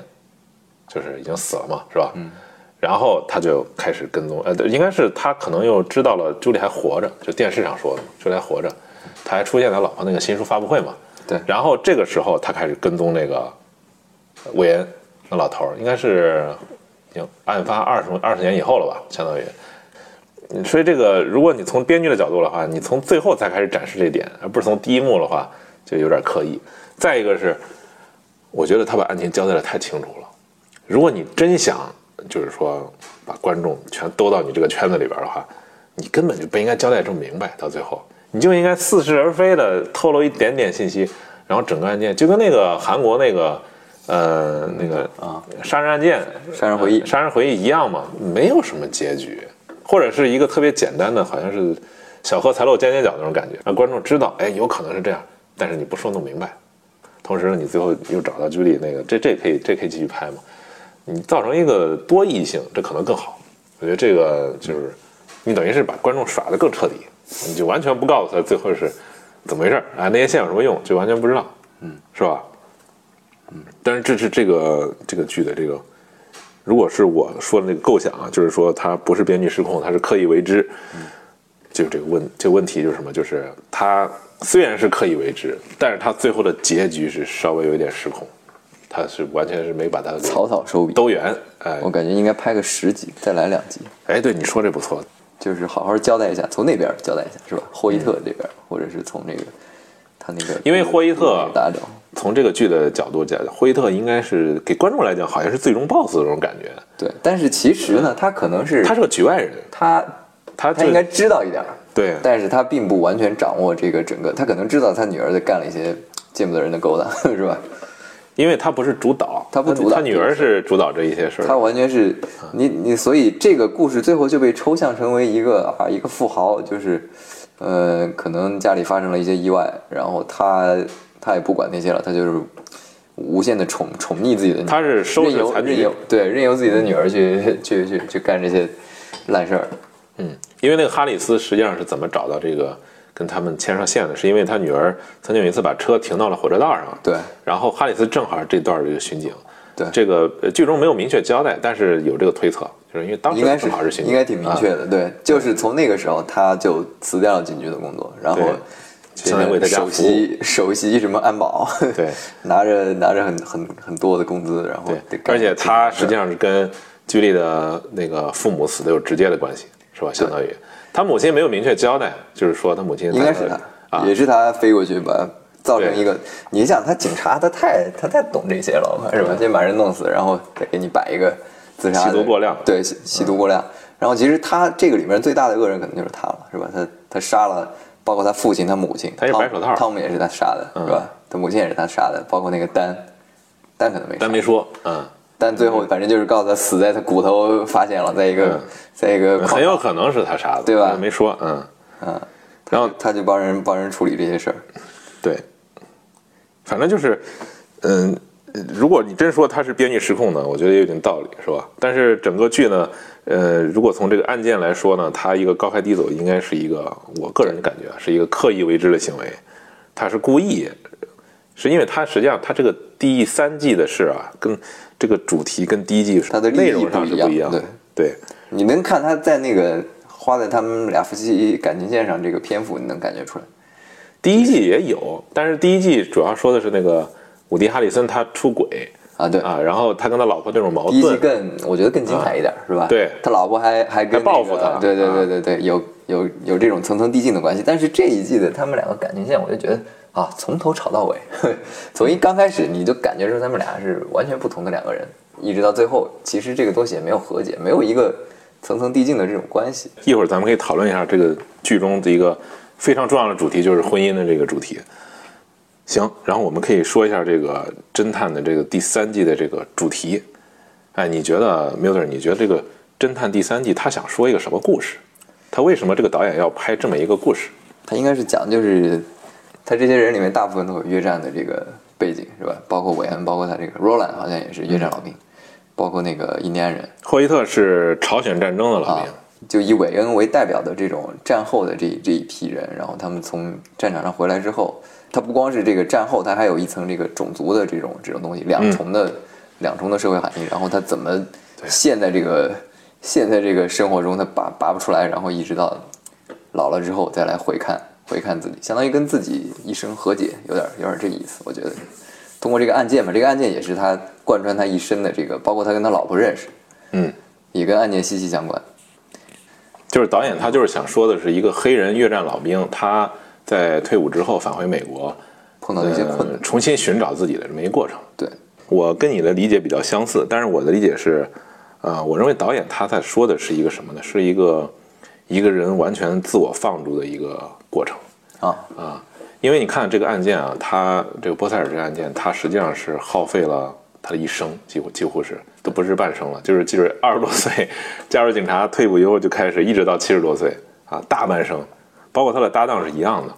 就是已经死了嘛，是吧？嗯。然后他就开始跟踪，呃，应该是他可能又知道了朱莉还活着，就电视上说的，朱莉还活着，他还出现他老婆那个新书发布会嘛。对然后这个时候他开始跟踪那个韦恩那老头儿，应该是已经案发二十二十年以后了吧，相当于。嗯所以这个，如果你从编剧的角度的话，你从最后才开始展示这点，而不是从第一幕的话，就有点刻意。再一个是，我觉得他把案情交代的太清楚了。如果你真想就是说把观众全兜到你这个圈子里边的话，你根本就不应该交代这么明白。到最后，你就应该似是而非的透露一点点信息，然后整个案件就跟那个韩国那个呃那个啊杀人案件杀人回忆呃杀人回忆一样嘛，没有什么结局，或者是一个特别简单的，好像是小荷才露尖尖角那种感觉，让观众知道，哎，有可能是这样，但是你不说弄明白。同时呢，你最后又找到居里那个，这这可以这可以继续拍吗？你造成一个多异性，这可能更好。我觉得这个就是你等于是把观众耍得更彻底，你就完全不告诉他最后是怎么回事儿啊，那些线有什么用，就完全不知道，嗯，是吧？嗯，但是这是这个这个剧的这个，如果是我说的那个构想啊，就是说他不是编剧失控，他是刻意为之，就这个问这个问题就是什么？就是他虽然是刻意为之，但是他最后的结局是稍微有一点失控，它是完全是没把它草草收笔。兜圆，哎我感觉应该拍个十集，再来两集，哎，对你说这不错，就是好好交代一下，从那边交代一下，是吧？霍伊特这边，或者是从那个他那个，因为霍伊特打掉，从这个剧的角度讲，霍伊特应该是给观众来讲好像是最终 BOSS 的这种感觉，对。但是其实呢，他可能是他是个局外人，他他他应该知道一点儿，对但是他并不完全掌握这个整个，他可能知道他女儿在干了一些见不得人的勾当，是吧？因为他不是主导，他不主导。他女儿是主导这一些事儿。他，完全是你你，所以这个故事最后就被抽象成为一个啊一个富豪，就是呃可能家里发生了一些意外，然后他他也不管那些了，他就是无限的宠宠溺自己的女儿，他是收任拾残局由任由，对任由自己的女儿去去去去干这些烂事儿，嗯，因为那个哈里斯实际上是怎么找到这个跟他们牵上线的，是因为他女儿曾经有一次把车停到了火车道上，对。然后哈里斯正好这段这个巡警，对。这个呃剧中没有明确交代，但是有这个推测，就是因为当时应该是正好是巡警，应该挺明确啊。的，对，就是从那个时候他就辞掉了警局的工作，然后对。相当于为他家首席首席什么安保，对，拿着拿着很很很多的工资，然后对。而且他实际上是跟居里的那个父母死的有直接的关系，是吧？相当于他母亲没有明确交代，就是说他母亲应该是他，啊，也是他飞过去把造成一个，你想他警察他太他太懂这些了嘛，是吧？先把人弄死，然后再给你摆一个自杀的吸毒过量对，吸吸毒过量。然后其实他这个里面最大的恶人可能就是他了，是吧？他他杀了，包括他父亲、他母亲，他是汤白手套汤姆也是他杀的，是吧？他母亲也是他杀的，包括那个丹，丹可能没杀但没说，嗯，但最后反正就是告诉他死在他骨头发现了，在一个嗯。在一个很有可能是他杀的，对吧？但没说，嗯，嗯，然后他就帮人帮人处理这些事儿。对，反正就是，嗯，如果你真说他是编剧失控呢，我觉得也有点道理，是吧？但是整个剧呢，呃，如果从这个案件来说呢，他一个高开低走，应该是一个我个人的感觉啊，是一个刻意为之的行为，他是故意，是因为他实际上他这个第三季的事啊，跟这个主题跟第一季它的内容上是不一样的，对。你能看他在那个花在他们俩夫妻感情线上这个篇幅，你能感觉出来。第一季也有，但是第一季主要说的是那个伍迪·哈里森他出轨啊，对，啊，然后他跟他老婆这种矛盾第一季，更我觉得更精彩一点，是吧？对他老婆还还跟、那个、还报复他对对啊对对对，有有有这种层层递进的关系。但是这一季的他们两个感情线，我就觉得啊，从头吵到尾，从一刚开始你就感觉出他们俩是完全不同的两个人，一直到最后，其实这个东西也没有和解，没有一个层层递进的这种关系。一会儿咱们可以讨论一下这个剧中的一个非常重要的主题，就是婚姻的这个主题。行，然后我们可以说一下这个侦探的这个第三季的这个主题。哎，你觉得 Miller？你觉得这个侦探第三季他想说一个什么故事？他为什么这个导演要拍这么一个故事？他应该是讲就是他这些人里面大部分都有越战的这个背景是吧？包括韦恩，包括他这个 Roland 好像也是越战老兵，包括那个印第安人霍伊特是朝鲜战争的老兵，啊，就以韦恩为代表的这种战后的这这一批人，然后他们从战场上回来之后，他不光是这个战后，他还有一层这个种族的这种这种东西，两重的、两重的社会含义。然后他怎么陷在这个陷在这个生活中，他拔拔不出来，然后一直到老了之后再来回看回看自己，相当于跟自己一生和解，有点有点这意思。我觉得通过这个案件吧，这个案件也是他贯穿他一生的这个，包括他跟他老婆认识，嗯，也跟案件息息相关。就是导演他就是想说的是一个黑人越战老兵，他在退伍之后返回美国，碰到一些困难呃，重新寻找自己的这么一个过程。对，我跟你的理解比较相似，但是我的理解是，呃，我认为导演他在说的是一个什么呢？是一个一个人完全自我放逐的一个过程啊，啊。因为你看这个案件啊，他这个波塞尔这个案件，他实际上是耗费了他的一生，几乎几乎是都不是半生了，就是就是二十多岁加入警察，退伍以后就开始，一直到七十多岁啊，大半生，包括他的搭档是一样的。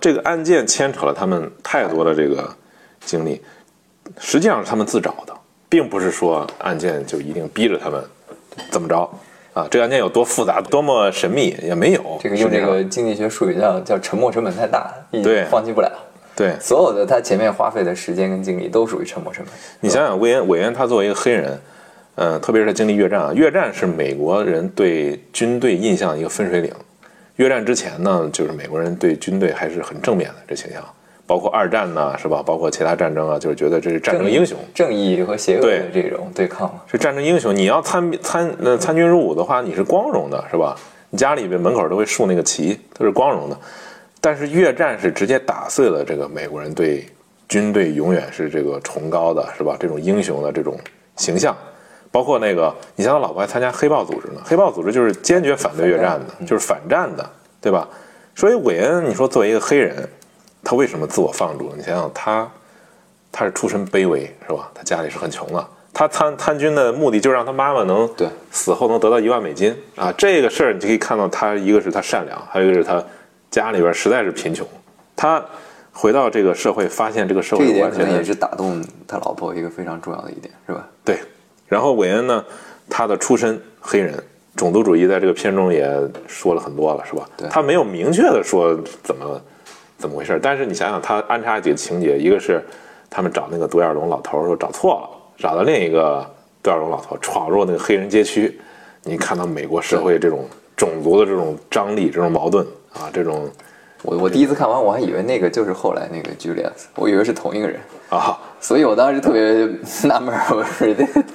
这个案件牵扯了他们太多的这个经历，实际上是他们自找的，并不是说案件就一定逼着他们怎么着啊。这个案件有多复杂、多么神秘也没有。这个用这个经济学术语叫叫沉没成本太大，一对放弃不了。对所有的他前面花费的时间跟精力都属于沉没成本。你想想，韦恩韦恩他作为一个黑人，呃，特别是他经历越战啊，越战是美国人对军队印象的一个分水岭。越战之前呢，就是美国人对军队还是很正面的这倾向，包括二战呢，是吧？包括其他战争啊，就是觉得这是战争英雄，正义和邪恶的对这种对抗嘛。是战争英雄。你要参参呃参军入伍的话，你是光荣的，是吧？你家里边门口都会竖那个旗，都是光荣的。但是越战是直接打碎了这个美国人对军队永远是这个崇高的，是吧？这种英雄的这种形象，包括那个，你像他老婆还参加黑豹组织呢，黑豹组织就是坚决反对越战的，就是反战的，对吧？所以韦恩，你说作为一个黑人，他为什么自我放逐？你想想他，他是出身卑微，是吧？他家里是很穷的。他参参军的目的就是让他妈妈能对死后能得到一万美金啊！这个事儿你就可以看到，他一个是他善良，还有一个是他家里边实在是贫穷。他回到这个社会，发现这个社会完全也是打动他老婆一个非常重要的一点，是吧？对。然后韦恩呢，他的出身黑人，种族主义在这个片中也说了很多了，是吧？对他没有明确的说怎么怎么回事，但是你想想，他安插几个情节，一个是他们找那个独眼龙老头儿说找错了，找到另一个独眼龙老头儿闯入那个黑人街区，你看到美国社会这种种族的这种张力、这种矛盾啊，这种。我我第一次看完，我还以为那个就是后来那个 Julius，我以为是同一个人，啊，所以我当时特别纳闷儿，我说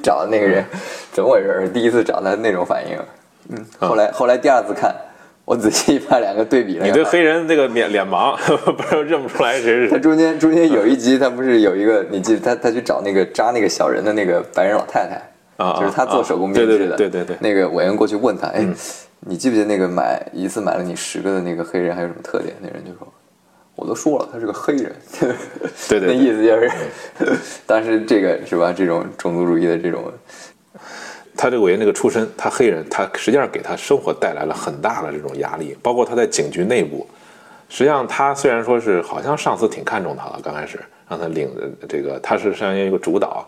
找的那个人怎么回事儿？第一次找他那种反应，嗯，后来后来第二次看，我仔细把两个对比了，你对黑人这个脸脸盲，不知道认不出来谁是谁。他中间中间有一集，他不是有一个，你记得他他去找那个扎那个小人的那个白人老太太啊就是他做手工编对织的，对对对那个委员过去问他，哎，你记不记得那个买一次买了你十个的那个黑人还有什么特点？那人就说，我都说了，他是个黑人，对对 对那意思就是，当时这个是吧？这种种族主义的这种，他这个韦恩这个出身，他黑人，他实际上给他生活带来了很大的这种压力，包括他在警局内部。实际上，他虽然说是好像上司挺看重他了，刚开始让他领着这个，他是相当于一个主导，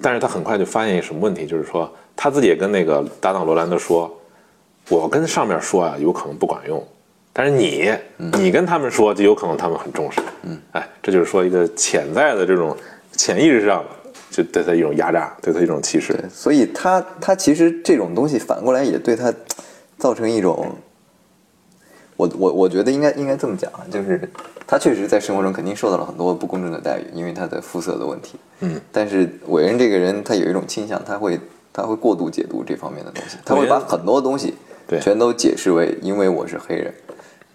但是他很快就发现一个什么问题，就是说他自己也跟那个搭档罗兰德说，我跟上面说啊，有可能不管用，但是你，你跟他们说，就有可能他们很重视。嗯，哎，这就是说一个潜在的这种潜意识上就对他一种压榨，对他一种歧视。对，所以他他其实这种东西反过来也对他造成一种，我我我觉得应该应该这么讲啊，就是他确实在生活中肯定受到了很多不公正的待遇，因为他的肤色的问题。嗯，但是伟人这个人他有一种倾向，他会他会过度解读这方面的东西，他会把很多东西对全都解释为因为我是黑人，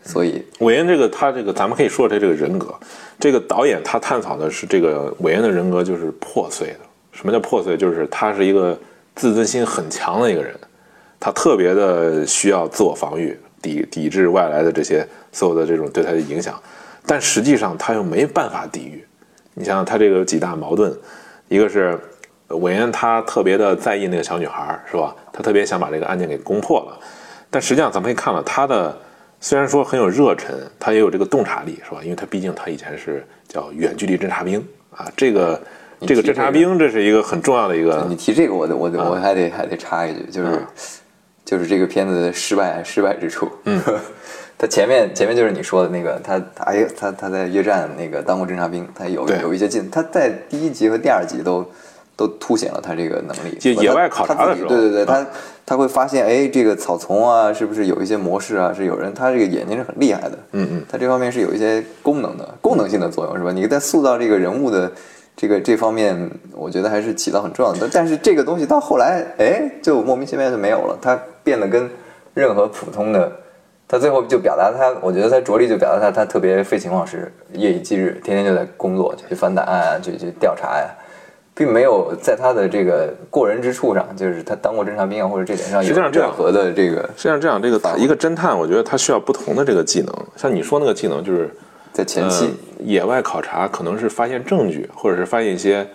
所以韦恩这个他这个，咱们可以说他这个人格，这个导演他探讨的是这个韦恩的人格就是破碎的。什么叫破碎？就是他是一个自尊心很强的一个人，他特别的需要自我防御，抵抵制外来的这些所有的这种对他的影响，但实际上他又没办法抵御。你想想他这个有几大矛盾，一个是韦恩他特别的在意那个小女孩，是吧？他特别想把这个案件给攻破了，但实际上咱们可以看到他的虽然说很有热忱，他也有这个洞察力，是吧？因为他毕竟他以前是叫远距离侦察兵啊，这个这个这个侦察兵这是一个很重要的一个你提这个我得我我还得还得插一句，就是就是这个片子的失败失败之处。嗯，他前面前面就是你说的那个，他他哎他他在越战那个当过侦察兵，他有有一些劲，他在第一集和第二集都都凸显了他这个能力。就野外考察的时候对对对，啊他他会发现，哎，这个草丛啊，是不是有一些模式啊？是有人，他这个眼睛是很厉害的。嗯嗯，他这方面是有一些功能的功能性的作用，是吧？你在塑造这个人物的这个这方面，我觉得还是起到很重要的。但是这个东西到后来，哎，就莫名其妙就没有了，它变得跟任何普通的，他最后就表达他，我觉得他着力就表达他他特别废寝忘食，夜以继日，天天就在工作，就去翻档案啊，去去调查呀、并没有在他的这个过人之处上，就是他当过侦察兵啊，或者这点上有实际上这样任何的这个实际上这样，这个打一个侦探，我觉得他需要不同的这个技能。像你说那个技能，就是在前期，呃野外考察，可能是发现证据，或者是发现一些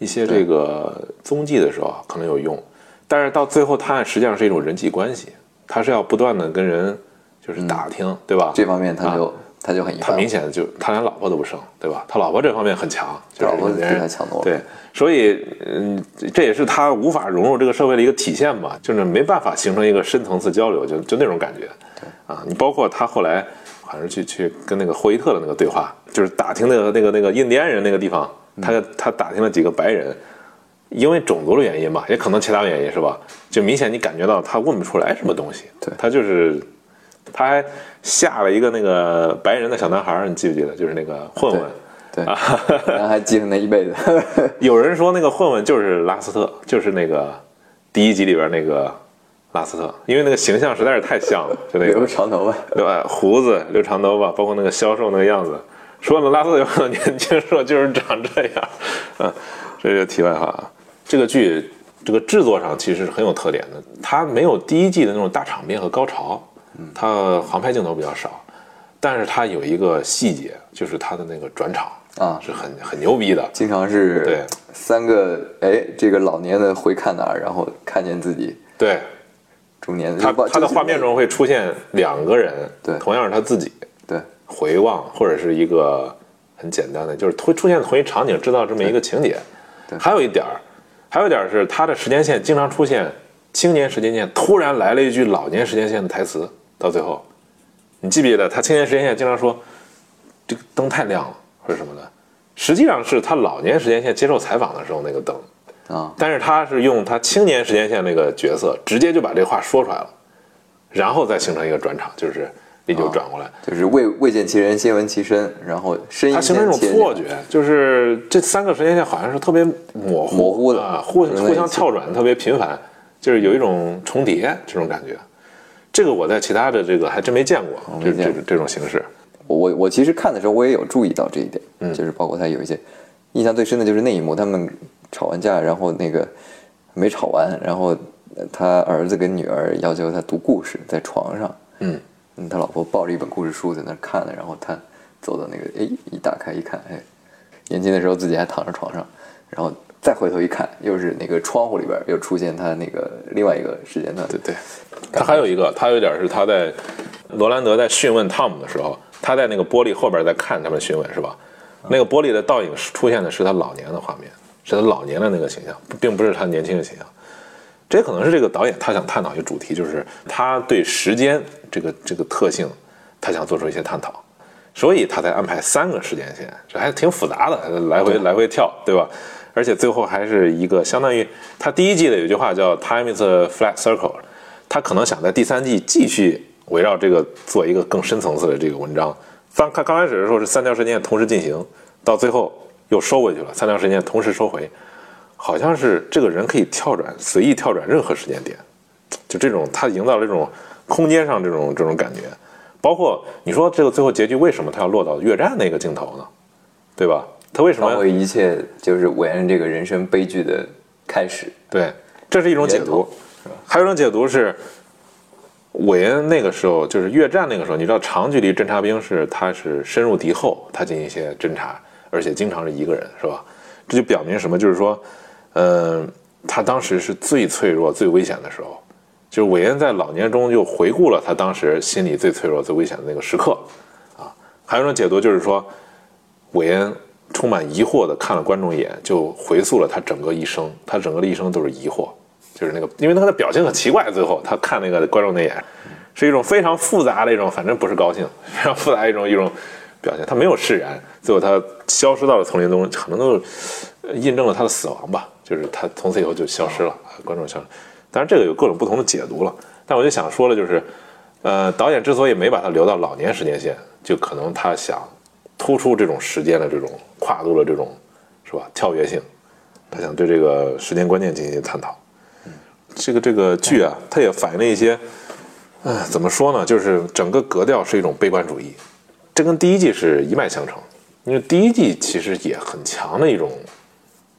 一些这个踪迹的时候啊可能有用。但是到最后探案实际上是一种人际关系，他是要不断的跟人就是打听，对吧？这方面他就、啊他就很一他。明显就他连老婆都不生，对吧？他老婆这方面很强，就是老婆比别人他强多了对，所以嗯，这也是他无法融入这个社会的一个体现吧，就是没办法形成一个深层次交流，就就那种感觉。对啊，你包括他后来好像是去去跟那个霍伊特的那个对话，就是打听那个那个那个印第安人那个地方，他他打听了几个白人。因为种族的原因吧，也可能其他原因是吧？就明显你感觉到他问不出来什么东西，对他就是，他还下了一个那个白人的小男孩儿，你记不记得？就是那个混混，对，然后还记恨他一辈子。有人说那个混混就是拉斯特，就是那个第一集里边那个拉斯特，因为那个形象实在是太像了，就那个留个长头发，对吧？胡子、留长头发，包括那个消瘦那个样子。说了拉斯特有可能年轻时候就是长这样，嗯，这是题外话啊。这个剧这个制作上其实是很有特点的，它没有第一季的那种大场面和高潮，它航拍镜头比较少，但是它有一个细节，就是它的那个转场啊是很很牛逼的。经常是对三个哎，这个老年的回看哪儿，然后看见自己对，中年的。他他的画面中会出现两个人，对同样是他自己对回望，或者是一个很简单的，就是会出现同一场景，制造这么一个情节。对还有一点儿，还有一点儿是他的时间线经常出现青年时间线，突然来了一句老年时间线的台词，到最后，你记不记得他青年时间线经常说这个灯太亮了或者什么的，实际上是他老年时间线接受采访的时候那个灯。啊，但是他是用他青年时间线那个角色，直接就把这话说出来了，然后再形成一个转场，就是你就转过来，就是未未见其人，先闻其声，然后声音他形成一种错觉，就是这三个时间线好像是特别模糊模糊的啊，互互相跳转特别频繁，就是有一种重叠这种感觉。这个我在其他的这个还真没见过，这没见过。这这种形式。我我我其实看的时候，我也有注意到这一点，嗯。就是包括他有一些印象最深的就是那一幕，他们吵完架，然后那个没吵完，然后呃他儿子跟女儿要求他读故事，在床上，嗯，嗯，他老婆抱着一本故事书在那看呢，然后他走到那个，哎，一打开一看，哎，年轻的时候自己还躺在床上，然后再回头一看，又是那个窗户里边又出现他那个另外一个时间段，对对，他还有一个，他有一点是他在罗兰德在讯问汤姆的时候，他在那个玻璃后边在看他们询问是吧？那个玻璃的倒影出现的是他老年的画面，是他老年的那个形象，并不是他年轻的形象。这可能是这个导演他想探讨一个主题，就是他对时间这个这个特性，他想做出一些探讨，所以他才安排三个时间线，这还挺复杂的，来回来回跳，对吧？而且最后还是一个相当于他第一季的有句话叫 “time is a flat circle”，他可能想在第三季继续围绕这个做一个更深层次的这个文章。刚刚刚开始的时候是三条时间线同时进行，到最后又收回去了，三条时间线同时收回，好像是这个人可以跳转，随意跳转任何时间点，就这种他营造这种空间上这种这种感觉。包括你说这个最后结局为什么他要落到越战那个镜头呢？对吧？他为什么包括一切就是韦恩这个人生悲剧的开始，对，这是一种解读。还有一种解读是，韦恩那个时候就是越战那个时候，你知道长距离侦察兵是他是深入敌后，他进行一些侦察，而且经常是一个人，是吧？这就表明什么？就是说，嗯、他当时是最脆弱、最危险的时候。就是韦恩在老年中又回顾了他当时心里最脆弱、最危险的那个时刻，啊，还有一种解读就是说，韦恩充满疑惑的看了观众一眼，就回溯了他整个一生，他整个的一生都是疑惑，就是那个，因为他的表情很奇怪，最后他看那个观众那眼，是一种非常复杂的一种，反正不是高兴，非常复杂一种一种表现，他没有释然，最后他消失到了丛林中，可能都印证了他的死亡吧，就是他从此以后就消失了，观众消失。当然这个有各种不同的解读了，但我就想说了，就是，呃，导演之所以没把他留到老年时间线，就可能他想突出这种时间的这种跨度的这种，是吧？跳跃性，他想对这个时间观念进行探讨。这个这个剧啊，它也反映了一些，呃，怎么说呢？就是整个格调是一种悲观主义，这跟第一季是一脉相承。因为第一季其实也很强的一种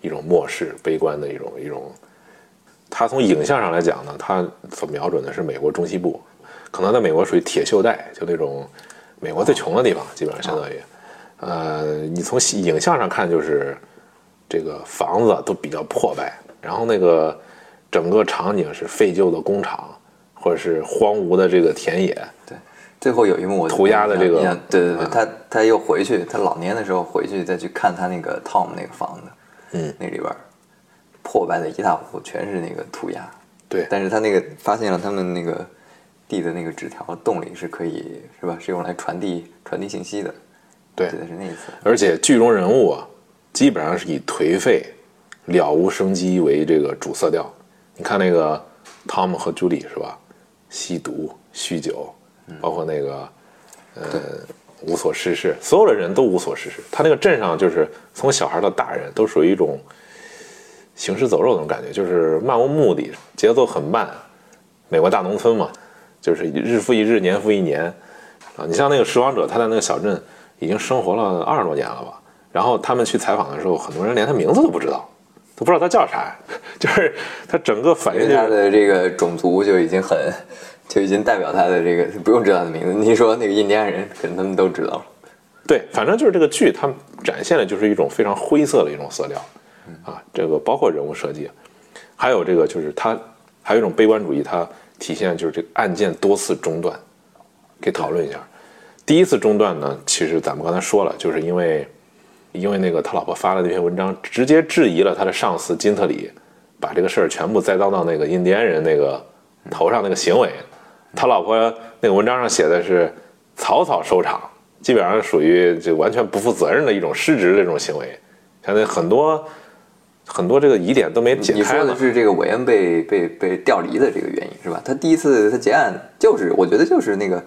一种漠视、悲观的一种一种。它从影像上来讲呢，它所瞄准的是美国中西部，可能在美国属于铁锈带，就那种美国最穷的地方，基本上相当于，呃，你从影像上看就是这个房子都比较破败，然后那个整个场景是废旧的工厂，或者是荒芜的这个田野，对，最后有一幕我涂鸦的这个对对对，嗯他他又回去，他老年的时候回去再去看他那个 Tom 那个房子，嗯，那里边破败的一塌糊涂，全是那个涂鸦。对，但是他那个发现了他们那个递的那个纸条洞里是可以是吧？是用来传递传递信息的。对记得是那一次。而且剧中人物啊，基本上是以颓废、了无生机为这个主色调。你看那个汤姆和朱莉是吧？吸毒、酗酒，包括那个呃无所事事，所有的人都无所事事。他那个镇上就是从小孩到大人都属于一种行尸走肉那种感觉，就是漫无目的，节奏很慢。美国大农村嘛，就是日复一日，年复一年啊。你像那个拾荒者，他在那个小镇已经生活了二十多年了吧？然后他们去采访的时候，很多人连他名字都不知道，都不知道他叫啥，就是他整个反因映就是他的这个种族就已经很，就已经代表他的这个不用知道他的名字。你说那个印第安人，可能他们都知道了。对，反正就是这个剧，它展现的就是一种非常灰色的一种色调，啊，这个包括人物设计，还有这个就是它还有一种悲观主义，它体现就是这个案件多次中断，可以讨论一下。第一次中断呢，其实咱们刚才说了，就是因为因为那个他老婆发了那篇文章，直接质疑了他的上司金特里，把这个事儿全部栽赃到那个印第安人那个头上那个行为。他老婆那个文章上写的是草草收场，基本上属于就完全不负责任的一种失职这种行为，相当于很多很多这个疑点都没解开你。说的是这个韦恩被被被调离的这个原因是吧？他第一次他结案就是，我觉得就是那个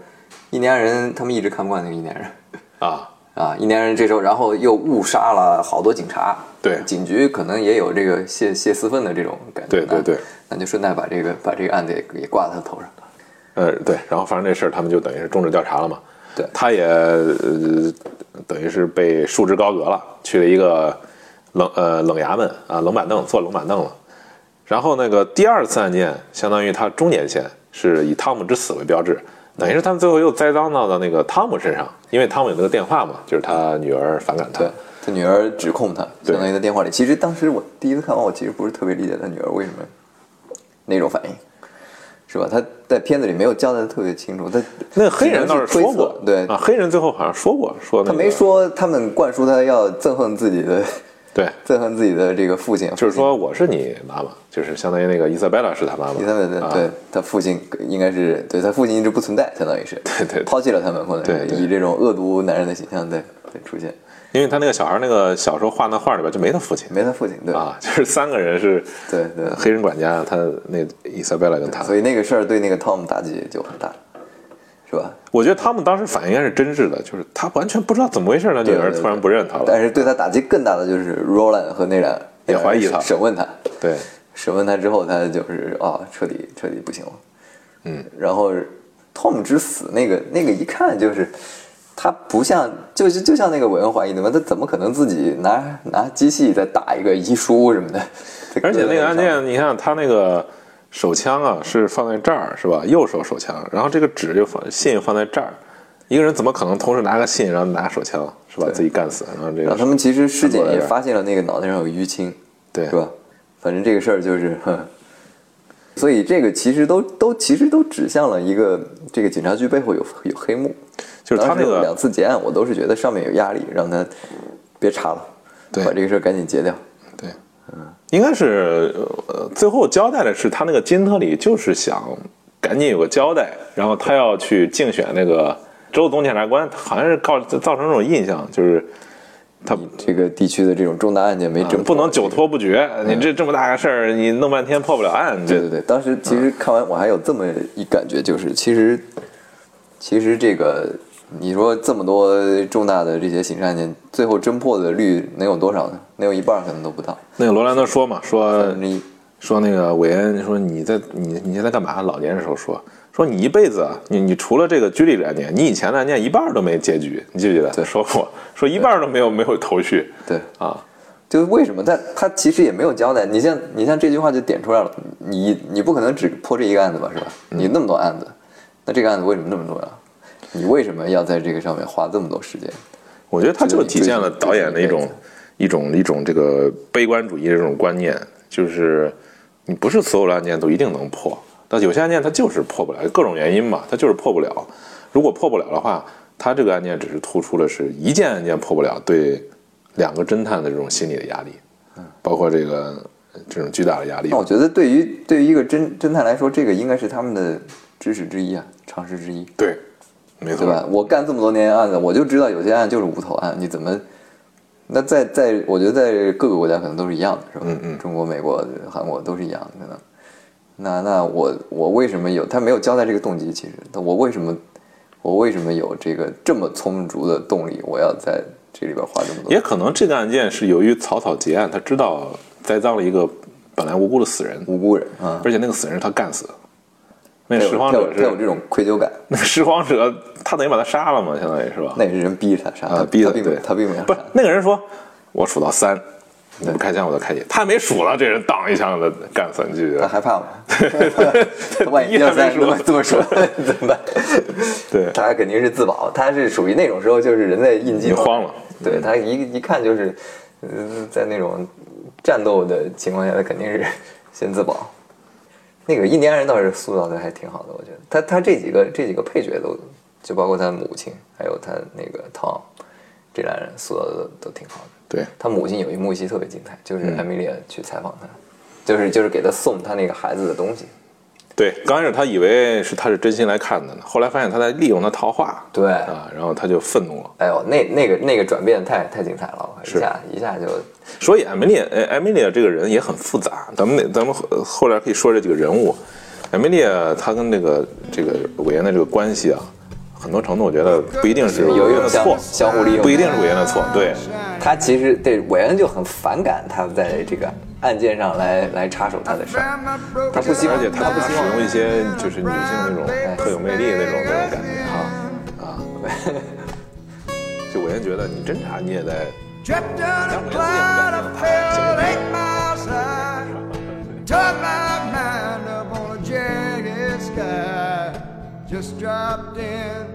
印第安人，他们一直看不惯那个印第安人。啊，啊，印第安人这时候然后又误杀了好多警察，对。警局可能也有这个泄泄私愤的这种感觉，对对对，那就顺带把这个把这个案子也也挂在他头上。呃，对，然后发生这事儿，他们就等于是终止调查了嘛。对。他也呃，等于是被束之高阁了，去了一个冷呃冷衙门啊，冷板凳坐冷板凳了。然后那个第二次案件，相当于他中年线是以汤姆之死为标志，等于是他们最后又栽赃到了那个汤姆身上，因为汤姆有那个电话嘛，就是他女儿反感他对，他女儿指控他，相当于在电话里。其实当时我第一次看完，我其实不是特别理解他女儿为什么那种反应，是吧？他在片子里没有交代的特别清楚。他那个黑人倒是说过，对啊，黑人最后好像说过，说、那个、他没说他们灌输他要憎恨自己的，对，憎恨自己的这个父亲，就是说我是你妈妈，就是相当于那个伊莎贝拉是他妈妈，第三个的，啊。对他父亲应该是对他父亲一直不存在，相当于是。对对抛弃了他们，或者对以这种恶毒男人的形象在在出现，因为他那个小孩那个小时候画那画里边就没他父亲。没他父亲，对。啊，就是三个人是对对。黑人管家，他那伊莎贝拉跟他，所以那个事儿对那个 Tom 打击就很大，是吧？我觉得他们当时反应应该是真挚的，就是他完全不知道怎么回事，他女儿突然不认他了，但是对他打击更大的就是 Roland 和那俩也怀疑他审问他，对。审问他之后，他就是啊，彻底彻底不行了。嗯，然后 Tom 之死那个那个一看就是，他不像就是就像那个韦恩怀疑的嘛，他怎么可能自己拿拿机器再打一个遗书什么的？而且那个案件，你看他那个手枪啊是放在这儿是吧？右手手枪，然后这个纸就放信放在这儿，一个人怎么可能同时拿个信，然后拿手枪是吧？自己干死，然后这个然后他们其实尸检也发现了那个脑袋上有淤青，对是吧？反正这个事儿就是，哼，所以这个其实都都其实都指向了一个这个警察局背后有有黑幕。就是他那个两次结案，我都是觉得上面有压力，让他别查了，对把这个事儿赶紧结掉。对，应该是呃，最后交代的是他那个金特里就是想赶紧有个交代，然后他要去竞选那个州总检察官，好像是告造成这种印象，就是他你这个地区的这种重大案件没侦，不能久拖不决。你这这么大个事儿，你弄半天破不了案，对对对，当时其实看完我还有这么一感觉，就是其实其实这个你说这么多重大的这些刑事案件，最后侦破的率能有多少呢？能有一半可能都不到，那个罗兰德说嘛，说。说那个韦恩说你在你你现在干嘛？老年的时候说说你一辈子啊你你除了这个拘留案件，你以前的案件一半儿都没结局，你记不记得？对说过说一半儿都没有没有头绪对，啊。就是为什么？但他其实也没有交代。你像你像这句话就点出来了，你你不可能只破这一个案子吧，是吧？你那么多案子，那这个案子为什么那么重要？你为什么要在这个上面花这么多时间？我觉得它就体现了导演的一种一种一种这个悲观主义的这种观念，就是你不是所有的案件都一定能破，但有些案件它就是破不了，各种原因嘛，它就是破不了。如果破不了的话，他这个案件只是突出的是一件案件破不了对两个侦探的这种心理的压力，包括这个呃这种巨大的压力那。我觉得对于对于一个侦侦探来说，这个应该是他们的知识之一啊，常识之一，对，没错对吧？我干这么多年案子，我就知道有些案就是无头案，你怎么？那在在，我觉得在各个国家可能都是一样的，是吧？嗯嗯中国、美国、韩国都是一样的，可能。那那我我为什么有？他没有交代这个动机，其实，那我为什么我为什么有这个这么充足的动力？我要在这里边花这么多？也可能这个案件是由于草草结案，他知道栽赃了一个本来无辜的死人，无辜人啊，而且那个死人是他干死的。那拾荒者是他有有这种愧疚感，那拾荒者，他等于把他杀了嘛，相当于是吧？那是人逼他杀，他啊，逼的他对，他并没有不是杀，那个人说，我数到三，你不开枪我就开枪，他没数了，这人当一枪的干死，你记不记得？他害怕吗？他万一一二三这么这么说 怎么办？对他肯定是自保，他是属于那种时候就是人在应激慌了，对他一一看就是，嗯，在那种战斗的情况下，他肯定是先自保。那个印第安人倒是塑造的还挺好的，我觉得他他这几个这几个配角都，就包括他母亲，还有他那个 Tom，，这俩人塑造的都都挺好的。对，他母亲有一幕戏特别精彩，就是嗯艾米莉亚去采访他，就是就是给他送他那个孩子的东西。对，刚开始他以为是他是真心来看的呢，后来发现他在利用他套话，对，啊，然后他就愤怒了。哎呦，那那个那个转变太太精彩了，一下一下就所以艾米丽，呃，艾米丽这个人也很复杂。咱们那咱们后后来可以说这几个人物，艾米丽她跟这个这个韦恩的这个关系啊，很多程度我觉得不一定是韦恩的错，相互利用，不一定是韦恩的错。对，他其实对韦恩就很反感他在这个案件上来来插手他的事儿，他不希望而且他他不希望使用一些就是女性那种特有魅力的那种那种感觉哈啊，就韦恩觉得你侦查你也在 a jagged sky. Just dropped in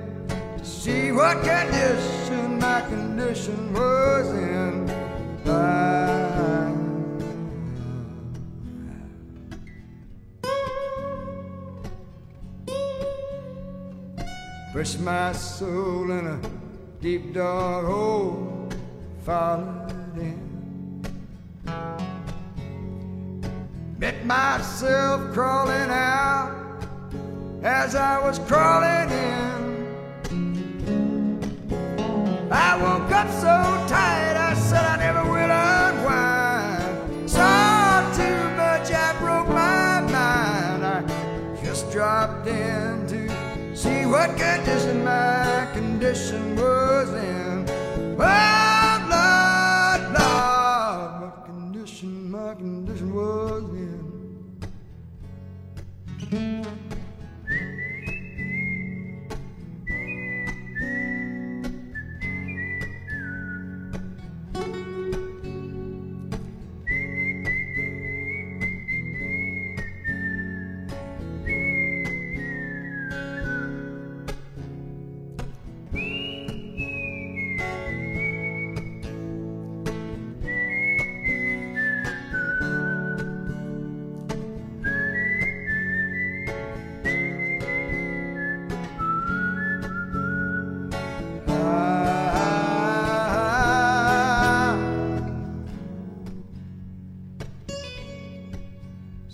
to see what condition my condition was in. Pushed my soul in a deep dark hole, followed in. Met myself crawling out as I was crawling in. I woke up so tired, I said I never will unwind. Saw too much, I broke my mind. I just dropped in see what condition my condition was in. Oh,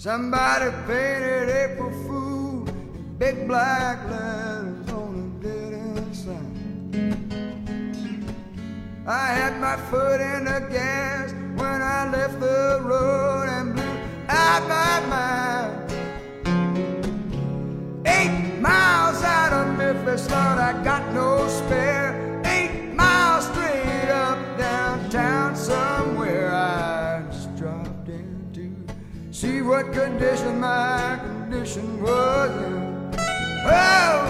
Somebody painted April Fool in big black letters on a dead end sign. I had my foot in the gas when I left the road and blew out my mind. Eight miles out of Memphis, Lord, I got no condition my condition was in. Oh,